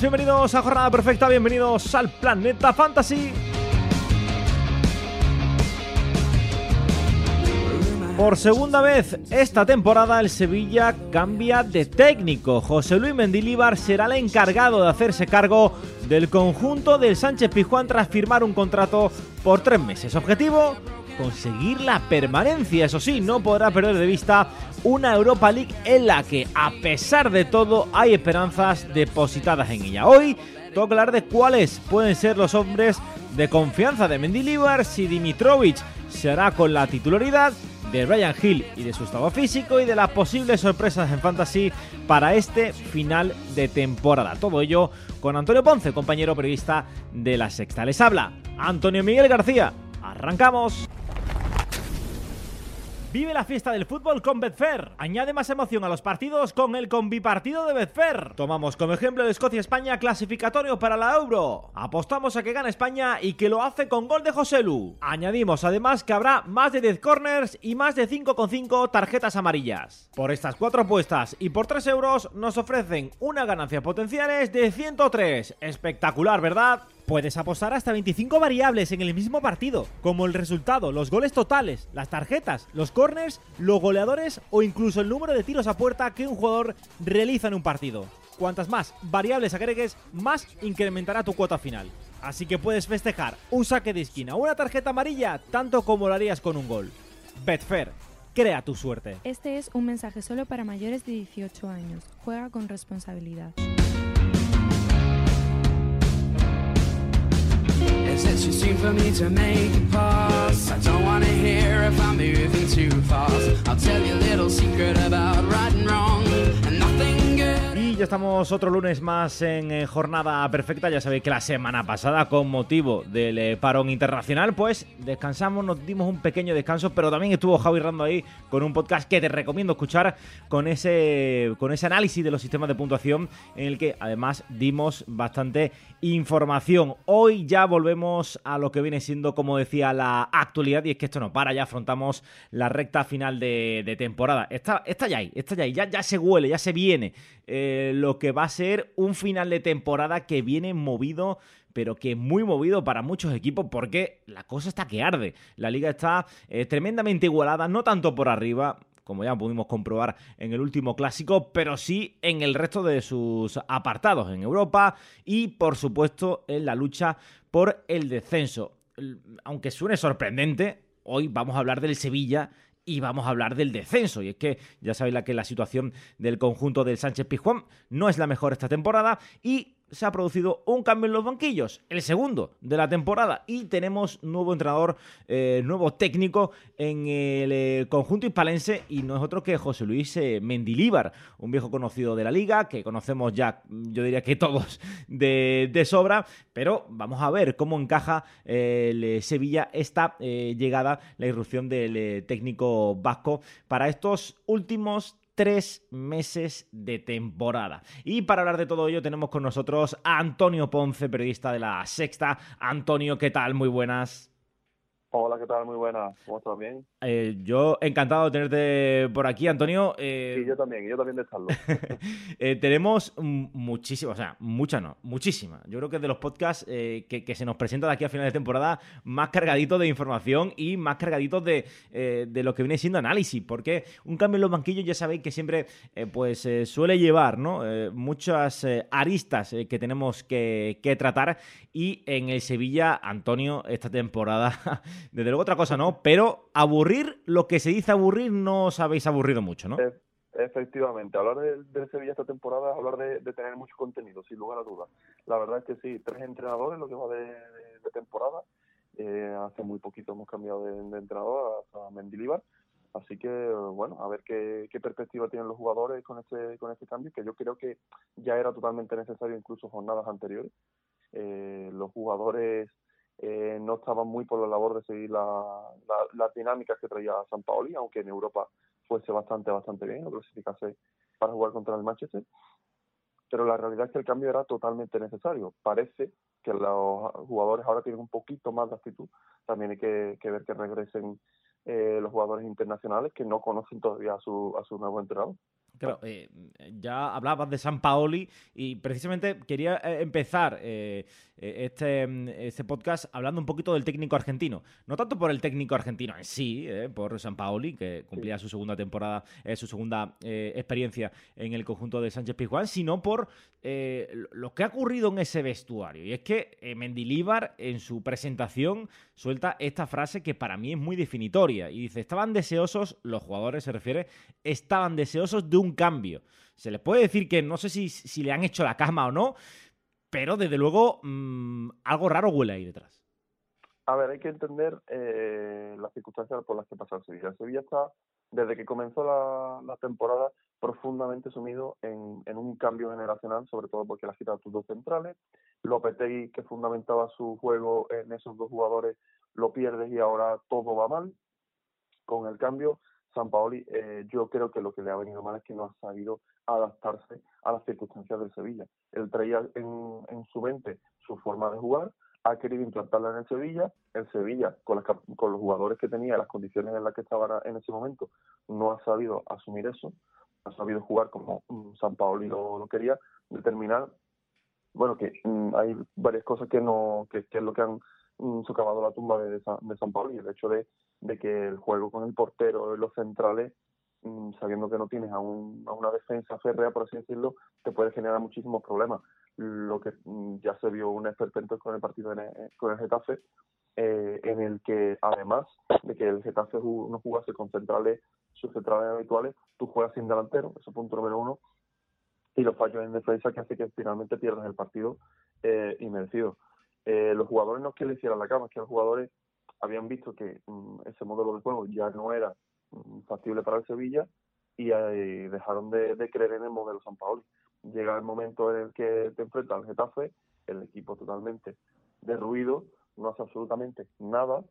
Bienvenidos a Jornada Perfecta, bienvenidos al Planeta Fantasy. Por segunda vez esta temporada el Sevilla cambia de técnico. José Luis Mendilíbar será el encargado de hacerse cargo del conjunto del Sánchez Pizjuán tras firmar un contrato por tres meses. Objetivo, conseguir la permanencia. Eso sí, no podrá perder de vista una Europa League en la que, a pesar de todo, hay esperanzas depositadas en ella. Hoy toca hablar de cuáles pueden ser los hombres de confianza de Mendilibar, si Dimitrovic se hará con la titularidad de Ryan Hill y de su estado físico y de las posibles sorpresas en Fantasy para este final de temporada. Todo ello con Antonio Ponce, compañero periodista de La Sexta. Les habla Antonio Miguel García. Arrancamos. Vive la fiesta del fútbol con Betfair. Añade más emoción a los partidos con el combipartido de Betfair. Tomamos como ejemplo de Escocia-España clasificatorio para la Euro. Apostamos a que gane España y que lo hace con gol de José Lu. Añadimos además que habrá más de 10 corners y más de 5,5 tarjetas amarillas. Por estas cuatro apuestas y por 3 euros nos ofrecen una ganancia potenciales de 103. Espectacular, ¿verdad? Puedes apostar hasta 25 variables en el mismo partido, como el resultado, los goles totales, las tarjetas, los corners, los goleadores o incluso el número de tiros a puerta que un jugador realiza en un partido. Cuantas más variables agregues, más incrementará tu cuota final. Así que puedes festejar un saque de esquina o una tarjeta amarilla tanto como lo harías con un gol. Betfair, crea tu suerte. Este es un mensaje solo para mayores de 18 años. Juega con responsabilidad. Y ya estamos otro lunes más en eh, jornada perfecta. Ya sabéis que la semana pasada, con motivo del eh, parón internacional, pues descansamos, nos dimos un pequeño descanso, pero también estuvo Javi Rando ahí con un podcast que te recomiendo escuchar con ese, con ese análisis de los sistemas de puntuación en el que además dimos bastante información. Hoy ya volvemos a lo que viene siendo, como decía, la actualidad y es que esto no para, ya afrontamos la recta final de, temporada. Está, ya ahí, está ya ahí, ya, se huele, ya se viene. Eh, lo que va a ser un final de temporada que viene movido pero que muy movido para muchos equipos porque la cosa está que arde. La liga está eh, tremendamente igualada, no tanto por arriba, como ya pudimos comprobar en el último clásico, pero sí en el resto de sus apartados en Europa y por supuesto en la lucha por el descenso. Aunque suene sorprendente, hoy vamos a hablar del Sevilla y vamos a hablar del descenso. Y es que ya sabéis la que la situación del conjunto del Sánchez Pizjuán no es la mejor esta temporada y se ha producido un cambio en los banquillos, el segundo de la temporada, y tenemos nuevo entrenador, eh, nuevo técnico en el eh, conjunto hispalense, y no es otro que José Luis eh, Mendilíbar, un viejo conocido de la liga, que conocemos ya, yo diría que todos de, de sobra, pero vamos a ver cómo encaja el eh, Sevilla esta llegada, la irrupción del técnico vasco para estos últimos tres meses de temporada. Y para hablar de todo ello tenemos con nosotros a Antonio Ponce, periodista de la Sexta. Antonio, ¿qué tal? Muy buenas. Hola, ¿qué tal? Muy buenas. ¿Cómo estás? ¿Bien? Eh, yo encantado de tenerte por aquí, Antonio. Eh, Sí, yo también, yo también de estarlo. eh, tenemos muchísimas, o sea, muchas no, muchísimas. Yo creo que es de los podcasts eh, que, que se nos presenta de aquí a final de temporada más cargaditos de información y más cargaditos de, de lo que viene siendo análisis. Porque un cambio en los banquillos ya sabéis que siempre pues suele llevar ¿no? Muchas aristas que tenemos que, que tratar. Y en el Sevilla, Antonio, esta temporada, desde luego otra cosa no, pero aburrir, lo que se dice aburrir, no os habéis aburrido mucho, ¿no? Efectivamente, hablar de, de Sevilla esta temporada es hablar de, tener mucho contenido, sin lugar a dudas. La verdad es que sí, tres entrenadores lo que va de, temporada. Eh, hace muy poquito hemos cambiado de, de entrenador a, a Mendilibar. Así que, bueno, a ver qué, qué perspectiva tienen los jugadores con este, con este cambio, que yo creo que ya era totalmente necesario incluso jornadas anteriores. Eh, los jugadores eh, no estaban muy por la labor de seguir la, la- las dinámicas que traía San Paoli, aunque en Europa fuese bastante, bastante bien, o clasificase para jugar contra el Manchester. Pero la realidad es que el cambio era totalmente necesario. Parece que los jugadores ahora tienen un poquito más de actitud. También hay que, ver que regresen eh, los jugadores internacionales que no conocen todavía a su, a su nuevo entrenador. Claro, eh, ya hablabas de San Paoli y precisamente quería eh, empezar eh, este, mm, este podcast hablando un poquito del técnico argentino. No tanto por el técnico argentino en sí, eh, por San Paoli, que cumplía su segunda temporada, su segunda experiencia en el conjunto de Sánchez Pizjuán, sino por lo que ha ocurrido en ese vestuario. Y es que Mendilíbar en su presentación suelta esta frase que para mí es muy definitoria. Y dice, estaban deseosos, los jugadores se refiere, estaban deseosos de un cambio. Se les puede decir que no sé si, si le han hecho la cama o no, pero desde luego mm, algo raro huele ahí detrás. A ver, hay que entender eh, las circunstancias por las que pasa Sevilla. Sevilla está, desde que comenzó la, la temporada, profundamente sumido en, en, un cambio generacional, sobre todo porque le has quitado tus dos centrales. Lopetegui, que fundamentaba su juego en esos dos jugadores, lo pierdes y ahora todo va mal. Con el cambio, San Paoli, eh, yo creo que lo que le ha venido mal es que no ha sabido adaptarse a las circunstancias del Sevilla. Él traía en, en su mente su forma de jugar, ha querido implantarla en el Sevilla. El Sevilla, con, las, con los jugadores que tenía, las condiciones en las que estaba en ese momento, no ha sabido asumir eso, ha sabido jugar como um, San Paoli lo, lo, quería, determinar, bueno, que um, hay varias cosas que no que, que es lo que han socavado la tumba de, San, de San Paoli, el hecho de, que el juego con el portero y los centrales sabiendo que no tienes a, un, a, una defensa férrea, por así decirlo, te puede generar muchísimos problemas. Lo que ya se vio un esperpento con el partido en el, con el Getafe, eh, en el que además de que el Getafe no jugase con centrales, sus centrales habituales, tú juegas sin delantero, eso es punto número uno, y los fallos en defensa que hace que finalmente pierdas el partido eh, inmerecido. Eh, los jugadores no es que le hicieran la cama, es que los jugadores habían visto que um, ese modelo de juego ya no era factible para el Sevilla y, eh, dejaron de, de, creer en el modelo San Paoli. Llega el momento en el que te enfrentas al Getafe, el equipo totalmente derruido, no hace absolutamente nada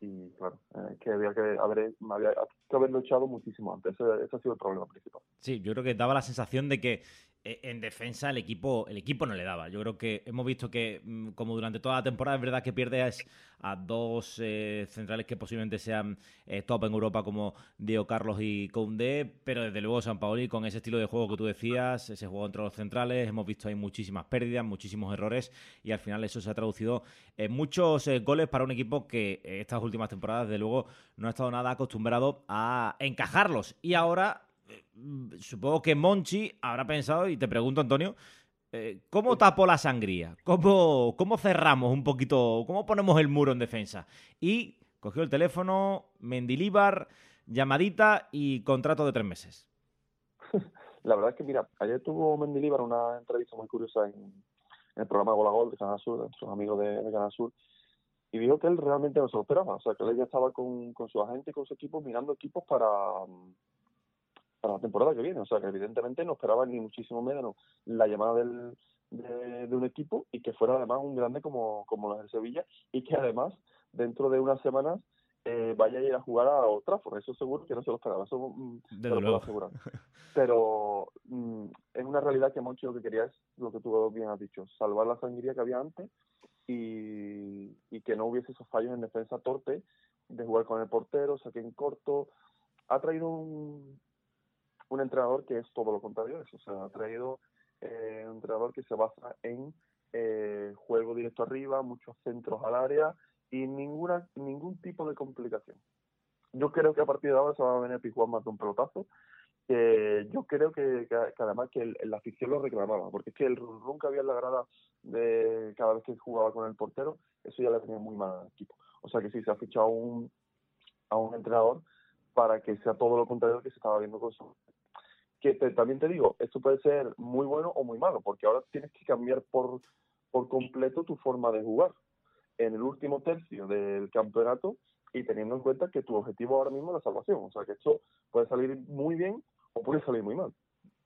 y claro, eh, que había que haber, había que haberlo echado muchísimo antes. Ese, ese, ha sido el problema principal. Sí, yo creo que daba la sensación de que en defensa el equipo, el equipo no le daba. Yo creo que hemos visto que, mm, como durante toda la temporada, es verdad que pierdes a dos eh, centrales que posiblemente sean eh, top en Europa, como Diego Carlos y Koundé, pero desde luego San Paoli, con ese estilo de juego que tú decías, ese juego entre los centrales, hemos visto ahí muchísimas pérdidas, muchísimos errores, y al final eso se ha traducido en muchos eh, goles para un equipo que estas últimas temporadas, desde luego, no ha estado nada acostumbrado a encajarlos. Y ahora supongo que Monchi habrá pensado, y te pregunto, Antonio, eh, ¿cómo tapo la sangría? ¿Cómo, ¿Cómo cerramos un poquito? ¿Cómo ponemos el muro en defensa? Y cogió el teléfono, Mendilíbar, llamadita y contrato de tres meses. La verdad es que, mira, ayer tuvo Mendilíbar una entrevista muy curiosa en, en el programa Gol a Gol de Canal Sur, de nuestros amigos de, de Canal Sur, y dijo que él realmente no se lo esperaba. O sea, que él ya estaba con, con su agente y con su equipo mirando equipos para para la temporada que viene. O sea, que evidentemente no esperaba ni muchísimo menos la llamada del, de, de, un equipo y que fuera además un grande como, como los de Sevilla y que además dentro de unas semanas eh, vaya a ir a jugar a otra por Eso seguro que no se lo esperaba, eso mm, de lo puedo asegurar. Pero mm, es una realidad que Monchi lo que quería es lo que tú bien has dicho, salvar la sangría que había antes y, y que no hubiese esos fallos en defensa torpe de jugar con el portero, saque en corto. Ha traído un, un entrenador que es todo lo contrario eso. O sea, ha traído eh, un entrenador que se basa en eh, juego directo arriba, muchos centros al área y ninguna ningún tipo de complicación. Yo creo que a partir de ahora se va a venir Pijuán más de un pelotazo. yo creo que además que el, la afición lo reclamaba, porque es que el run que había en la grada de cada vez que jugaba con el portero, eso ya le tenía muy mal al equipo. O sea que sí, se ha fichado un, a un entrenador para que sea todo lo contrario que se estaba viendo con su que también te digo, esto puede ser muy bueno o muy malo, porque ahora tienes que cambiar por, por completo tu forma de jugar en el último tercio del campeonato y teniendo en cuenta que tu objetivo ahora mismo es la salvación. O sea que esto puede salir muy bien o puede salir muy mal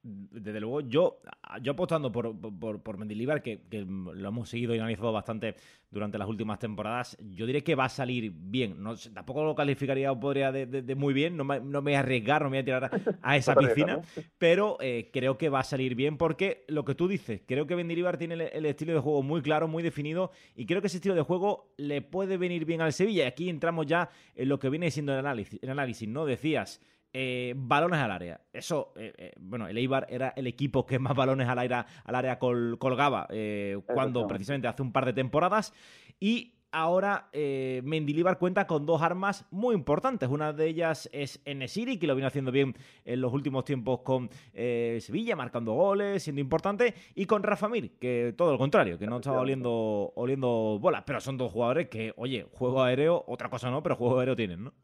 desde luego, yo, yo apostando por, por, por Mendilibar, que, que, lo hemos seguido y analizado bastante durante las últimas temporadas, yo diré que va a salir bien. No, tampoco lo calificaría o podría de, de, de, muy bien, no me, no me voy a arriesgar, no me voy a tirar a esa piscina, pero eh, creo que va a salir bien porque lo que tú dices, creo que Mendilibar tiene el, el, estilo de juego muy claro, muy definido y creo que ese estilo de juego le puede venir bien al Sevilla. Y aquí entramos ya en lo que viene siendo el análisis, el análisis ¿no? Decías eh, balones al área. Eso, eh, eh, bueno, el Eibar era el equipo que más balones al área, al área col- colgaba eh, cuando precisamente hace un par de temporadas. Y ahora eh, Mendilibar cuenta con dos armas muy importantes. Una de ellas es Enesiri, que lo viene haciendo bien en los últimos tiempos con eh, Sevilla, marcando goles, siendo importante. Y con Rafa Mir, que todo lo contrario, que no estaba oliendo, oliendo bolas. Pero son dos jugadores que, oye, juego aéreo, otra cosa no, pero juego aéreo tienen, ¿no?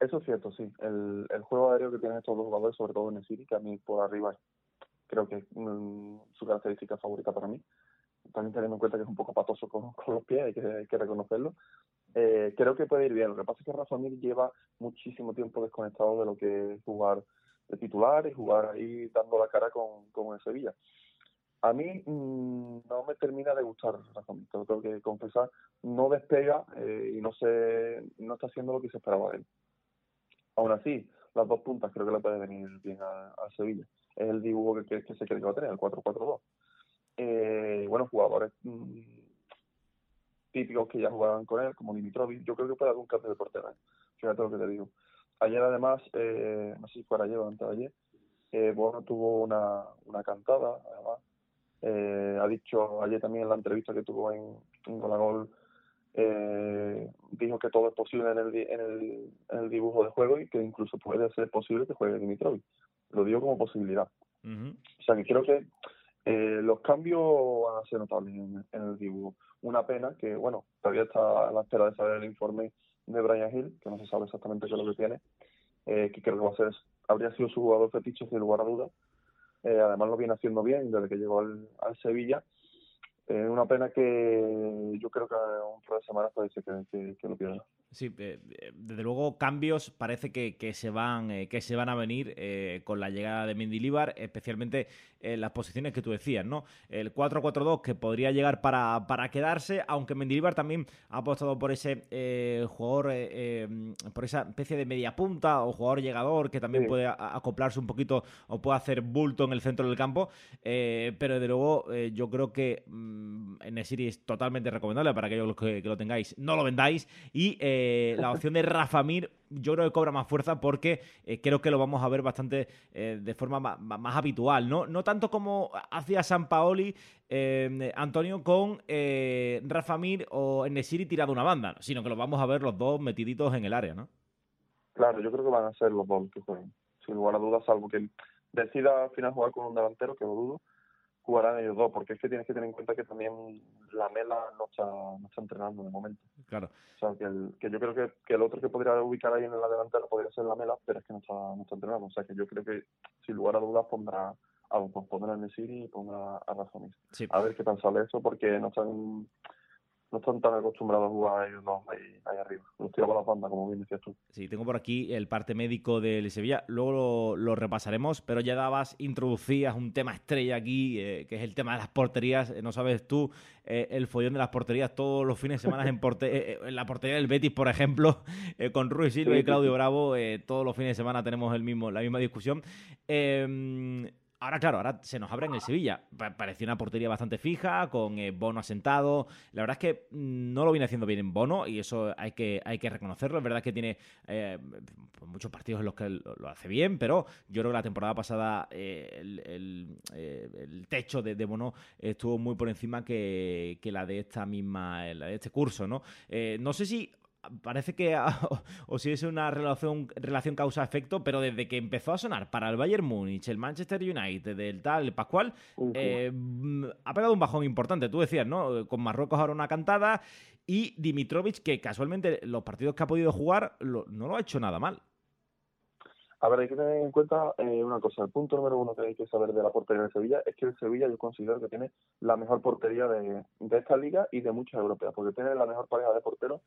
Eso es cierto, sí. El, el juego aéreo que tienen estos dos jugadores, sobre todo en el City, que a mí por arriba creo que es mm, su característica favorita para mí. También teniendo en cuenta que es un poco patoso con, con los pies, hay que, reconocerlo. Eh, creo que puede ir bien. Lo que pasa es que Rafa Mir lleva muchísimo tiempo desconectado de lo que es jugar de titular y jugar ahí dando la cara con, con el Sevilla. A mí mm, no me termina de gustar Rafa Mir, tengo que confesar. No despega eh, y no, se, no está haciendo lo que se esperaba de él. Aún así, las dos puntas creo que le puede venir bien a, Sevilla. Es el dibujo que, se cree que va a tener, el 4-4-2. Eh, bueno, jugadores mm, típicos que ya jugaban con él, como Dimitrovic. Yo creo que puede haber un cambio de portero. ¿eh? Fíjate lo que te digo. Ayer, además, eh, no sé si fue ayer o antes de ayer, eh, Bono tuvo una, una cantada, además. Eh, ha dicho ayer también en la entrevista que tuvo en, en Golagol, eh, dijo que todo es posible en el, en, el, en el dibujo de juego y que incluso puede ser posible que juegue Dimitrovic. Lo digo como posibilidad. O sea que creo que eh, los cambios van a ser notables en, en el dibujo. Una pena que, bueno, todavía está a la espera de saber el informe de Brian Hill, que no se sabe exactamente qué es lo que tiene, eh, que creo que va a ser, habría sido su jugador fetiche sin lugar a dudas. Eh, además lo viene haciendo bien desde que llegó al, al Sevilla. Eh, una pena que yo creo que un par de semanas puede ser que, que, que lo pierda. Sí, eh, eh, desde luego cambios parece que, que se van eh, que se van a venir con la llegada de Mendilibar, especialmente en las posiciones que tú decías, ¿no? El 4-4-2 que podría llegar para, para quedarse, aunque Mendilibar también ha apostado por ese eh, jugador, eh, eh, por esa especie de media punta o jugador llegador que también Sí. puede acoplarse un poquito o puede hacer bulto en el centro del campo, eh, pero desde luego eh, yo creo que mm, Enesiri es totalmente recomendable para aquellos que, que lo tengáis, no lo vendáis y eh, la opción de Rafa Mir yo creo que cobra más fuerza porque eh, creo que lo vamos a ver bastante eh, de forma ma- ma- más, habitual, ¿no? No tanto como hacía San Paoli, eh, Antonio, con eh, Rafa Mir o Enesiri tirado una banda, sino que lo vamos a ver los dos metiditos en el área, ¿no? Claro, yo creo que van a ser los dos que jueguen, sin lugar a dudas, salvo que decida al final jugar con un delantero, que lo dudo, jugarán ellos dos, porque es que tienes que tener en cuenta que también la Mela no está, no está entrenando de momento. Claro. O sea, que, el, que yo creo que, que el otro que podría ubicar ahí en la delantera podría ser la Mela, pero es que no está, no está entrenando. O sea, que yo creo que sin lugar a dudas pondrá a dos, pondrá a Nesiri y pondrá a Mir. Sí. A ver qué tal sale eso, porque no están, no están tan acostumbrados a jugar ellos dos ahí, ahí arriba. Los tiraba la banda, como bien decías tú. Sí, tengo por aquí el parte médico del Sevilla, luego lo, lo repasaremos, pero ya dabas, introducías un tema estrella aquí, eh, que es el tema de las porterías, Eh, no sabes tú, eh, el follón de las porterías todos los fines de semana en, porte- eh, eh, en la portería del Betis, por ejemplo, con Ruiz Silva Sí, y Claudio sí. Bravo, todos los fines de semana tenemos el mismo, la misma discusión. Eh, Ahora, claro, ahora se nos abre en el Sevilla. Pa- Parecía una portería bastante fija, con eh, Bono asentado. La verdad es que mm, no lo viene haciendo bien en Bono y eso hay que, hay que reconocerlo. Es verdad que tiene eh, pues muchos partidos en los que lo, hace bien, pero yo creo que la temporada pasada eh, eh, el techo de, Bono estuvo muy por encima que, que la de esta misma, la de este curso, ¿no? No sé si parece que o, o si es una relación, relación causa-efecto, pero desde que empezó a sonar para el Bayern Múnich, el Manchester United, el tal, Pascual, eh, mm, ha pegado un bajón importante. Tú decías, ¿no? Con Marruecos ahora una cantada y Dimitrovic, que casualmente los partidos que ha podido jugar lo- no lo ha hecho nada mal. A ver, hay que tener en cuenta eh, una cosa. El punto número uno que hay que saber de la portería de Sevilla es que el Sevilla yo considero que tiene la mejor portería de, de esta liga y de muchas europeas, porque tiene la mejor pareja de porteros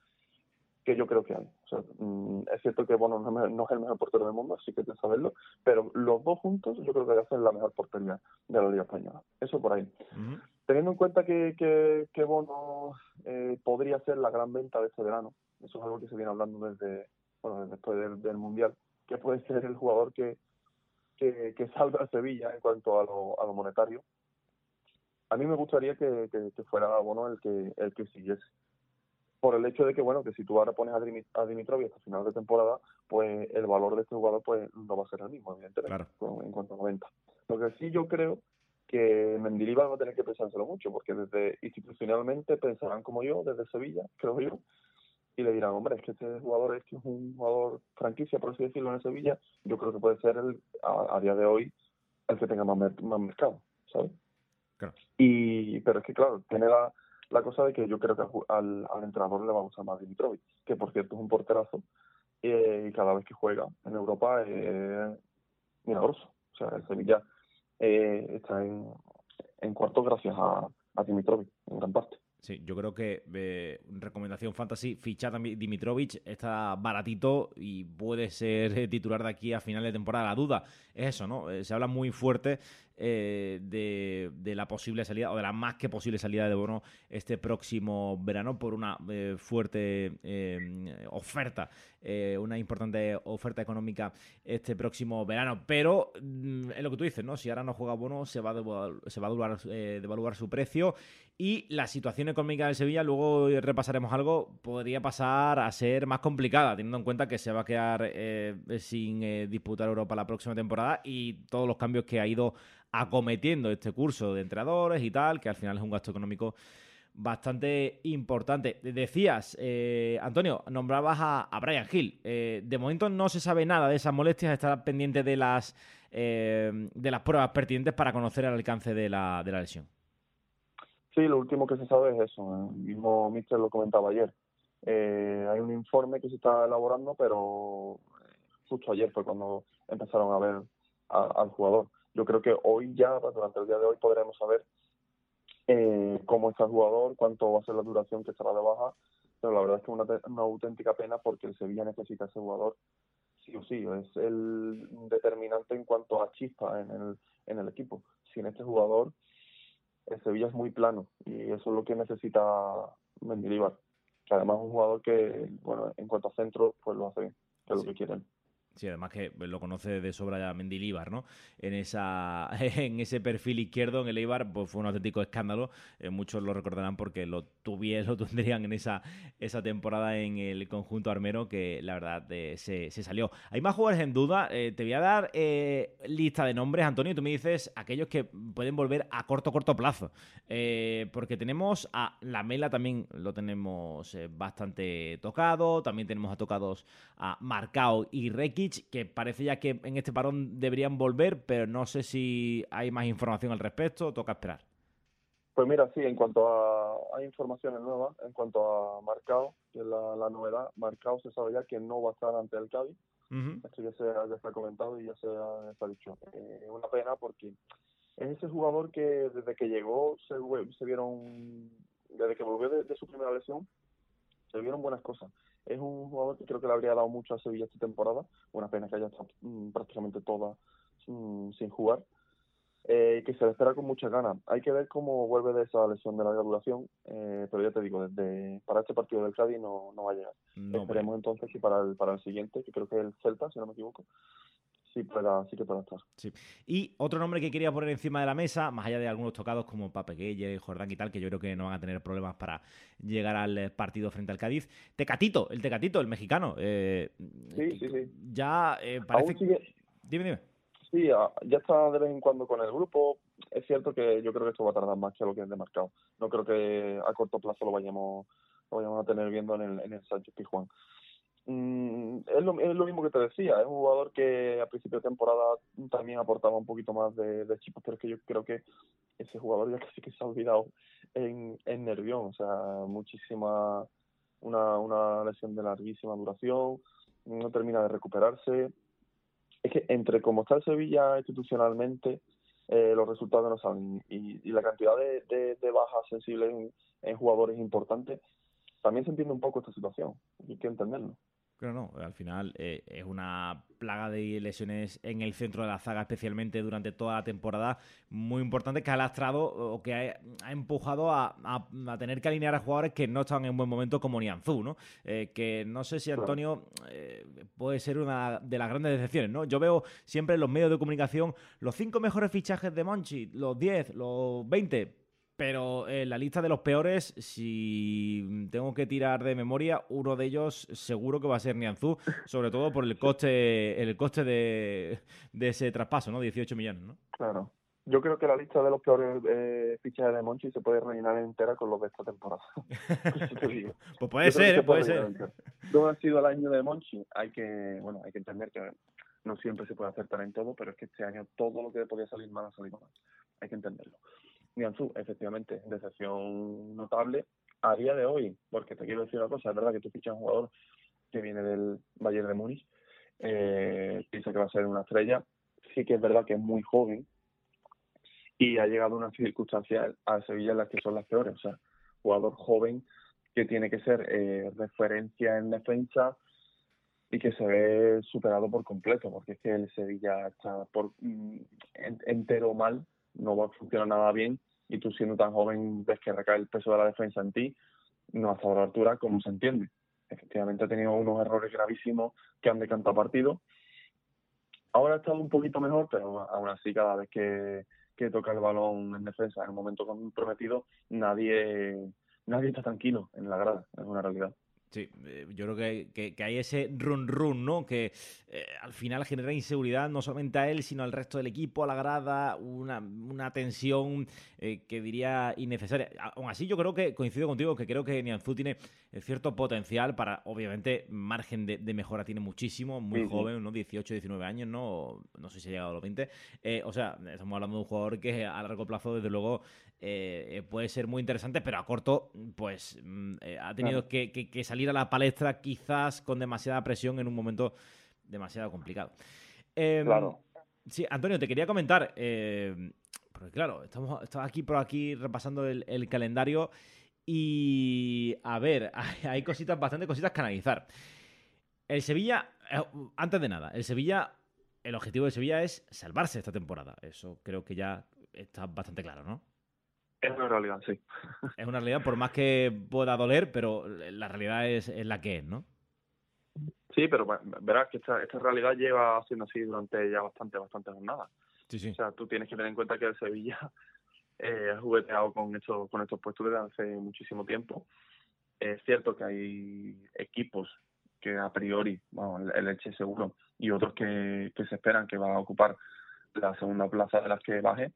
que yo creo que hay. O sea, mm, es cierto que Bono no es, el mejor portero del mundo, así que hay que saberlo, pero los dos juntos yo creo que hacen la mejor portería de la liga española. Eso por ahí. Ujú. Teniendo en cuenta que, que, que Bono eh, podría ser la gran venta de este verano, eso es algo que se viene hablando desde, bueno, después del, del Mundial, que puede ser el jugador que, que, que salva a Sevilla en cuanto a lo, a lo monetario. A mí me gustaría que, que, que fuera Bono el que, el que siguiese. Por el hecho de que, bueno, que si tú ahora pones a, Dimi- a Dimitrovic hasta final de temporada, pues el valor de este jugador pues no va a ser el mismo, evidentemente, Claro. en cuanto a venta. Lo que sí yo creo que Mendilibar va a tener que pensárselo mucho, porque desde institucionalmente pensarán como yo, desde Sevilla, creo yo, y le dirán, hombre, es que este jugador es que es un jugador franquicia, por así decirlo, en Sevilla, yo creo que puede ser el, a, a día de hoy el que tenga más, mer- más mercado, ¿sabes? Claro. Y, pero es que, claro, tiene la, la cosa de que yo creo que al, al, entrenador le va a gustar más Dimitrovic, que por cierto es un porterazo, eh, y cada vez que juega en Europa es milagroso. O sea, el Sevilla eh, está en, en cuarto gracias a, a Dimitrovic, en gran parte. Sí, yo creo que eh, recomendación fantasy, fichar a Dimitrovic, está baratito y puede ser eh, titular de aquí a final de temporada. La duda es eso, ¿no? Eh, se habla muy fuerte eh, de, la posible salida, o de la más que posible salida de Bono este próximo verano por una eh, fuerte eh, oferta, una importante oferta económica este próximo verano. Pero mm, es lo que tú dices, ¿no? Si ahora no juega Bono, se va a devaluar, se va a devaluar, su precio y la situación económica del Sevilla, luego repasaremos algo, podría pasar a ser más complicada, teniendo en cuenta que se va a quedar sin disputar Europa la próxima temporada y todos los cambios que ha ido acometiendo este curso de entrenadores y tal, que al final es un gasto económico bastante importante. Decías, eh, Antonio, nombrabas a, a Brian Hill. Eh, de momento no se sabe nada de esas molestias, estará pendiente de las, eh, de las pruebas pertinentes para conocer el alcance de la, de la lesión. Sí, lo último que se sabe es eso. ¿eh? El mismo Mister lo comentaba ayer. Eh, hay un informe que se está elaborando, pero justo ayer fue cuando empezaron a ver al jugador. Yo creo que hoy ya, durante el día de hoy, podremos saber eh, cómo está el jugador, cuánto va a ser la duración que estará de baja. Pero la verdad es que es una, auténtica pena porque el Sevilla necesita a ese jugador sí o sí. Es el determinante en cuanto a chispa en el, en el equipo. Sin este jugador, el Sevilla es muy plano y eso es lo que necesita Mendilibar. Que además es un jugador que, bueno, en cuanto a centro, pues lo hace bien, que es Sí. lo que quieren. Sí, además que lo conoce de sobra ya Mendilíbar, ¿no? En esa en ese perfil izquierdo en el Eibar pues fue un auténtico escándalo. Eh, muchos lo recordarán porque lo tuvieron, lo tendrían en esa, esa temporada en el conjunto armero que la verdad se, se salió. Hay más jugadores en duda. Eh, te voy a dar eh, lista de nombres, Antonio, tú me dices aquellos que pueden volver a corto, corto plazo. Porque tenemos a la Mela también lo tenemos bastante tocado. También tenemos a tocados a Marcao y Que parece ya que en este parón deberían volver, pero no sé si hay más información al respecto. Toca esperar. Pues mira, sí, en cuanto a hay informaciones nuevas, en cuanto a Marcao, que es la, la novedad, Marcao se sabe ya que no va a estar ante el Cádiz, Ujú. esto ya se, ya se ha comentado y ya se ha, se ha dicho. Eh, una pena porque es ese jugador que desde que llegó se, se vieron, desde que volvió de, de su primera lesión, se vieron buenas cosas. Es un jugador que creo que le habría dado mucho a Sevilla esta temporada, una pena que haya estado mm, prácticamente toda mm, sin jugar, eh, que se le espera con muchas ganas. Hay que ver cómo vuelve de esa lesión de larga duración, eh, pero ya te digo, desde para este partido del Cádiz no, no va a llegar. No, Esperemos entonces que para el, para el siguiente, que creo que es el Celta, si no me equivoco, sí, pueda, sí que pueda estar. Sí. Y otro nombre que quería poner encima de la mesa, más allá de algunos tocados como Pape Gueye, Jordán y tal, que yo creo que no van a tener problemas para llegar al eh, partido frente al Cádiz. Tecatito, el Tecatito, el mexicano. eh, Sí, sí, sí. Ya eh, parece... Sigue, Dime, dime. sí, ya está de vez en cuando con el grupo. Es cierto que yo creo que esto va a tardar más que lo que es de marcado. No creo que a corto plazo lo vayamos, lo vayamos a tener viendo en el, en el Sánchez Pizjuán. Mm, es, lo, mismo que te decía, es un jugador que a principio de temporada también aportaba un poquito más de, de pero que yo creo que ese jugador ya casi que se ha olvidado en, en Nervión, o sea, muchísima, una, una lesión de larguísima duración, no termina de recuperarse. Es que entre cómo está el Sevilla institucionalmente, eh, los resultados no salen y, y la cantidad de, de, de bajas sensibles en, en jugadores importantes, también se entiende un poco esta situación, hay que entenderlo. Pero no, al final eh, es una plaga de lesiones en el centro de la zaga, especialmente durante toda la temporada, muy importante que ha lastrado o que ha, ha empujado a, a- a tener que alinear a jugadores que no estaban en buen momento como Nianzú, ¿no? Eh, que no sé si. Antonio eh, puede ser una de las grandes decepciones, ¿no? Yo veo siempre en los medios de comunicación los cinco mejores fichajes de Monchi, los 10, los 20, pero en la lista de los peores, si tengo que tirar de memoria, uno de ellos seguro que va a ser Nianzú, sobre todo por el coste el coste de, de ese traspaso, ¿no? 18 millones, ¿no? Claro. Yo creo que la lista de los peores eh, fichajes de Monchi se puede rellenar entera con los de esta temporada. Pues puede Yo ser, se ¿eh? puede ser. No ha sido el año de Monchi. Hay que, bueno, hay que entender que no siempre se puede acertar en todo, pero es que este año todo lo que podía salir mal ha salido mal. Hay que entenderlo. Nianzú, efectivamente, decepción notable a día de hoy, porque te quiero decir una cosa, es verdad que tú fichas un jugador que viene del Bayern de Múnich, eh, piensa que va a ser una estrella, sí que es verdad que es muy joven y ha llegado a unas circunstancias a Sevilla en las que son las peores, o sea, jugador joven que tiene que ser eh, referencia en defensa y que se ve superado por completo, porque es que el Sevilla está por mm, en- entero mal, no va a funcionar nada bien, y tú siendo tan joven ves que recae el peso de la defensa en ti, no ha estado a la altura, como se entiende. Efectivamente ha tenido unos errores gravísimos que han decantado partido. Ahora ha estado un poquito mejor, pero aún así cada vez que, que toca el balón en defensa en un momento comprometido, nadie nadie está tranquilo en la grada, es una realidad. Sí, eh, yo creo que, que- que hay ese run run, ¿no? Que eh, al final genera inseguridad no solamente a él, sino al resto del equipo, a la grada, una, una tensión eh, que diría innecesaria. Aún así, yo creo que coincido contigo que creo que Nianzú tiene cierto potencial para, obviamente, margen de, de mejora tiene muchísimo, muy joven, ¿no? 18, 19 años, ¿no? No sé si ha llegado a los 20. Eh, o sea, estamos hablando de un jugador que a largo plazo, desde luego, eh, eh, puede ser muy interesante, pero a corto, pues mm, eh, ha tenido Claro. que, que- que salir a la palestra quizás con demasiada presión en un momento demasiado complicado. Em, Claro. Sí, Antonio, te quería comentar, eh, porque claro, estamos, estamos aquí por aquí repasando el, el calendario y a ver, hay, hay cositas, bastante cositas que analizar. El Sevilla, antes de nada, el Sevilla, el objetivo de Sevilla es salvarse esta temporada. Eso creo que ya está bastante claro, ¿no? Es una realidad, sí. Es una realidad, por más que pueda doler, pero la realidad es, es la que es, ¿no? Sí, pero bueno, verás que esta, esta realidad lleva siendo así durante ya bastante, bastante jornadas. Sí, sí. O sea, tú tienes que tener en cuenta que el Sevilla eh, ha jugueteado con estos, con estos puestos desde hace muchísimo tiempo. Es cierto que hay equipos que a priori, vamos, el, el Elche seguro, y otros que, que se esperan que van a ocupar la segunda plaza de las que baje,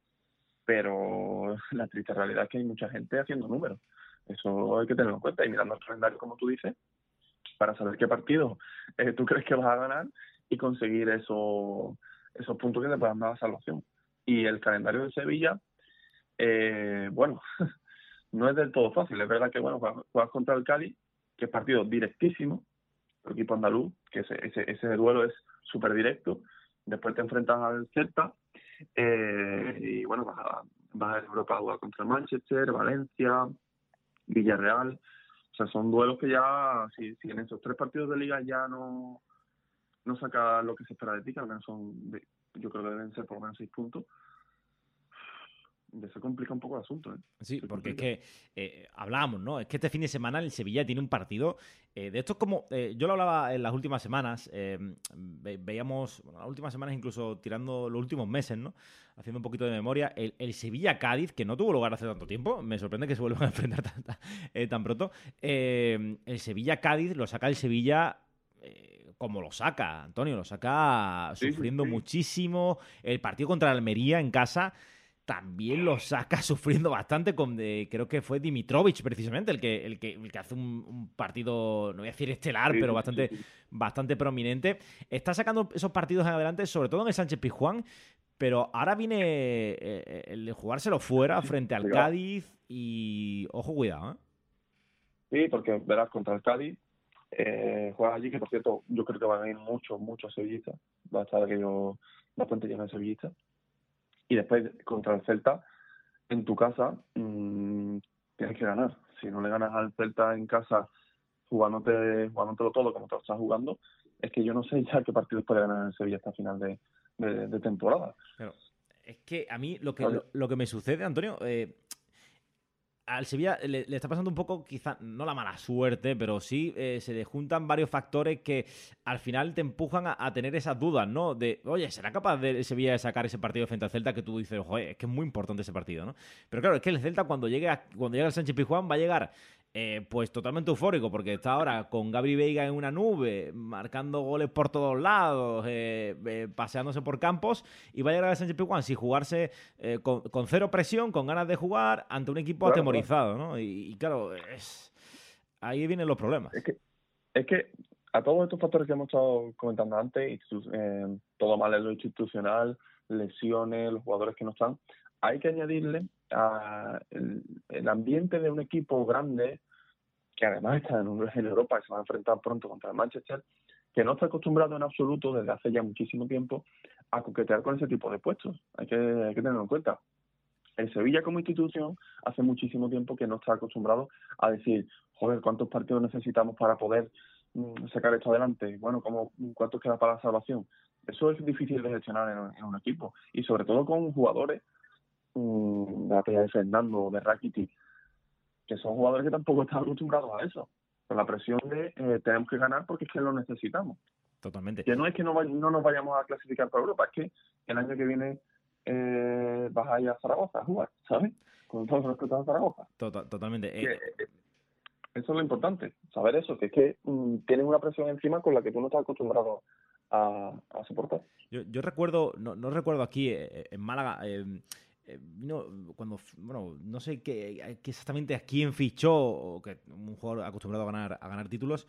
pero la triste realidad es que hay mucha gente haciendo números. Eso hay que tenerlo en cuenta y mirando el calendario, como tú dices, para saber qué partido eh, tú crees que vas a ganar y conseguir eso, esos puntos que te puedan dar la salvación. Y el calendario de Sevilla, eh, bueno, no es del todo fácil. Es verdad que, bueno, juegas, contra el Cádiz, que es partido directísimo, el equipo andaluz, que ese, ese, ese duelo es súper directo. Después te enfrentas al Celta eh, y, bueno, vas a, vas a Europa a jugar contra Manchester, Valencia, Villarreal. O sea, son duelos que ya, si, si en esos tres partidos de liga ya no, no saca lo que se espera de ti, que al menos son, yo creo que deben ser por lo menos seis puntos, se complica un poco el asunto. ¿eh? Sí, Se porque es que eh, hablábamos, ¿no? Es que este fin de semana el Sevilla tiene un partido eh, de estos como. eh, yo lo hablaba en las últimas semanas. eh, ve- veíamos, bueno, las últimas semanas, incluso tirando los últimos meses, ¿no? Haciendo un poquito de memoria. El, el Sevilla-Cádiz, que no tuvo lugar hace tanto tiempo. Me sorprende que se vuelvan a enfrentar tan, tan- tan pronto. El Sevilla-Cádiz lo saca el Sevilla. como lo saca, Antonio, lo saca Sí, sufriendo sí. muchísimo. El partido contra Almería en casa también lo saca sufriendo bastante con de- creo que fue Dimitrovic precisamente el que el que, el que hace un, un partido no voy a decir estelar Sí, pero bastante sí, sí. bastante prominente está sacando esos partidos en adelante sobre todo en el Sánchez Pizjuán pero ahora viene eh, el de jugárselo fuera frente al. Cádiz y ojo cuidado ¿eh? Sí, porque verás contra el Cádiz, eh, juega allí, que por cierto, yo creo que van a ir muchos, muchos sevillistas. Va a estar aquello bastante lleno de sevillistas. Y después contra el Celta, en tu casa, mmm, tienes que ganar. Si no le ganas al Celta en casa jugándote, jugándotelo todo como te lo estás jugando, es que yo no sé ya qué partidos puede ganar el Sevilla hasta final de, de, de temporada. Es que a mí lo que, lo, lo que me sucede, Antonio, eh, al Sevilla le, está pasando un poco, quizá, no la mala suerte, pero sí eh, se le juntan varios factores que al final te empujan a, tener esas dudas, ¿no? De, oye, ¿será capaz de Sevilla de sacar ese partido frente al Celta que tú dices, oye, es que es muy importante ese partido, ¿no? Pero claro, es que el Celta cuando llegue, cuando llegue al Sánchez Pizjuán va a llegar eh, pues totalmente eufórico, porque está ahora con Gabri Veiga en una nube, marcando goles por todos lados, eh, eh, paseándose por campos, y va a llegar a Sánchez Pizjuán sin jugarse con, cero presión, con ganas de jugar, ante un equipo atemorizado, ¿no? Y, claro, es, ahí vienen los problemas. Es que, es que a todos estos factores que hemos estado comentando antes, todo mal en lo institucional, lesiones, los jugadores que no están, hay que añadirle a el, ambiente de un equipo grande que además está en, Europa, que se va a enfrentar pronto contra el Manchester, que no está acostumbrado en absoluto desde hace ya muchísimo tiempo a coquetear con ese tipo de puestos. Hay que, hay que tenerlo en cuenta. El Sevilla como institución hace muchísimo tiempo que no está acostumbrado a decir, joder, ¿cuántos partidos necesitamos para poder mm, sacar esto adelante? Bueno, ¿cómo, ¿cuántos queda para la salvación? Eso es difícil de gestionar en, en un equipo y sobre todo con jugadores Mm, de de Fernando, de Rakiti, que son jugadores que tampoco están acostumbrados a eso. Con la presión de eh, tenemos que ganar porque es que lo necesitamos. Totalmente. Que no es que no, no nos vayamos a clasificar para Europa, es que el año que viene eh, vas a ir a Zaragoza a jugar, ¿sabes? Con todos los a Zaragoza. totalmente. Eh, eso es lo importante, saber eso, que es que mm, tienes una presión encima con la que tú no estás acostumbrado a, soportar. Yo, yo recuerdo, no, no recuerdo aquí en Málaga, eh, cuando, bueno, no sé qué, exactamente a quién fichó, o que un jugador acostumbrado a ganar, a ganar títulos,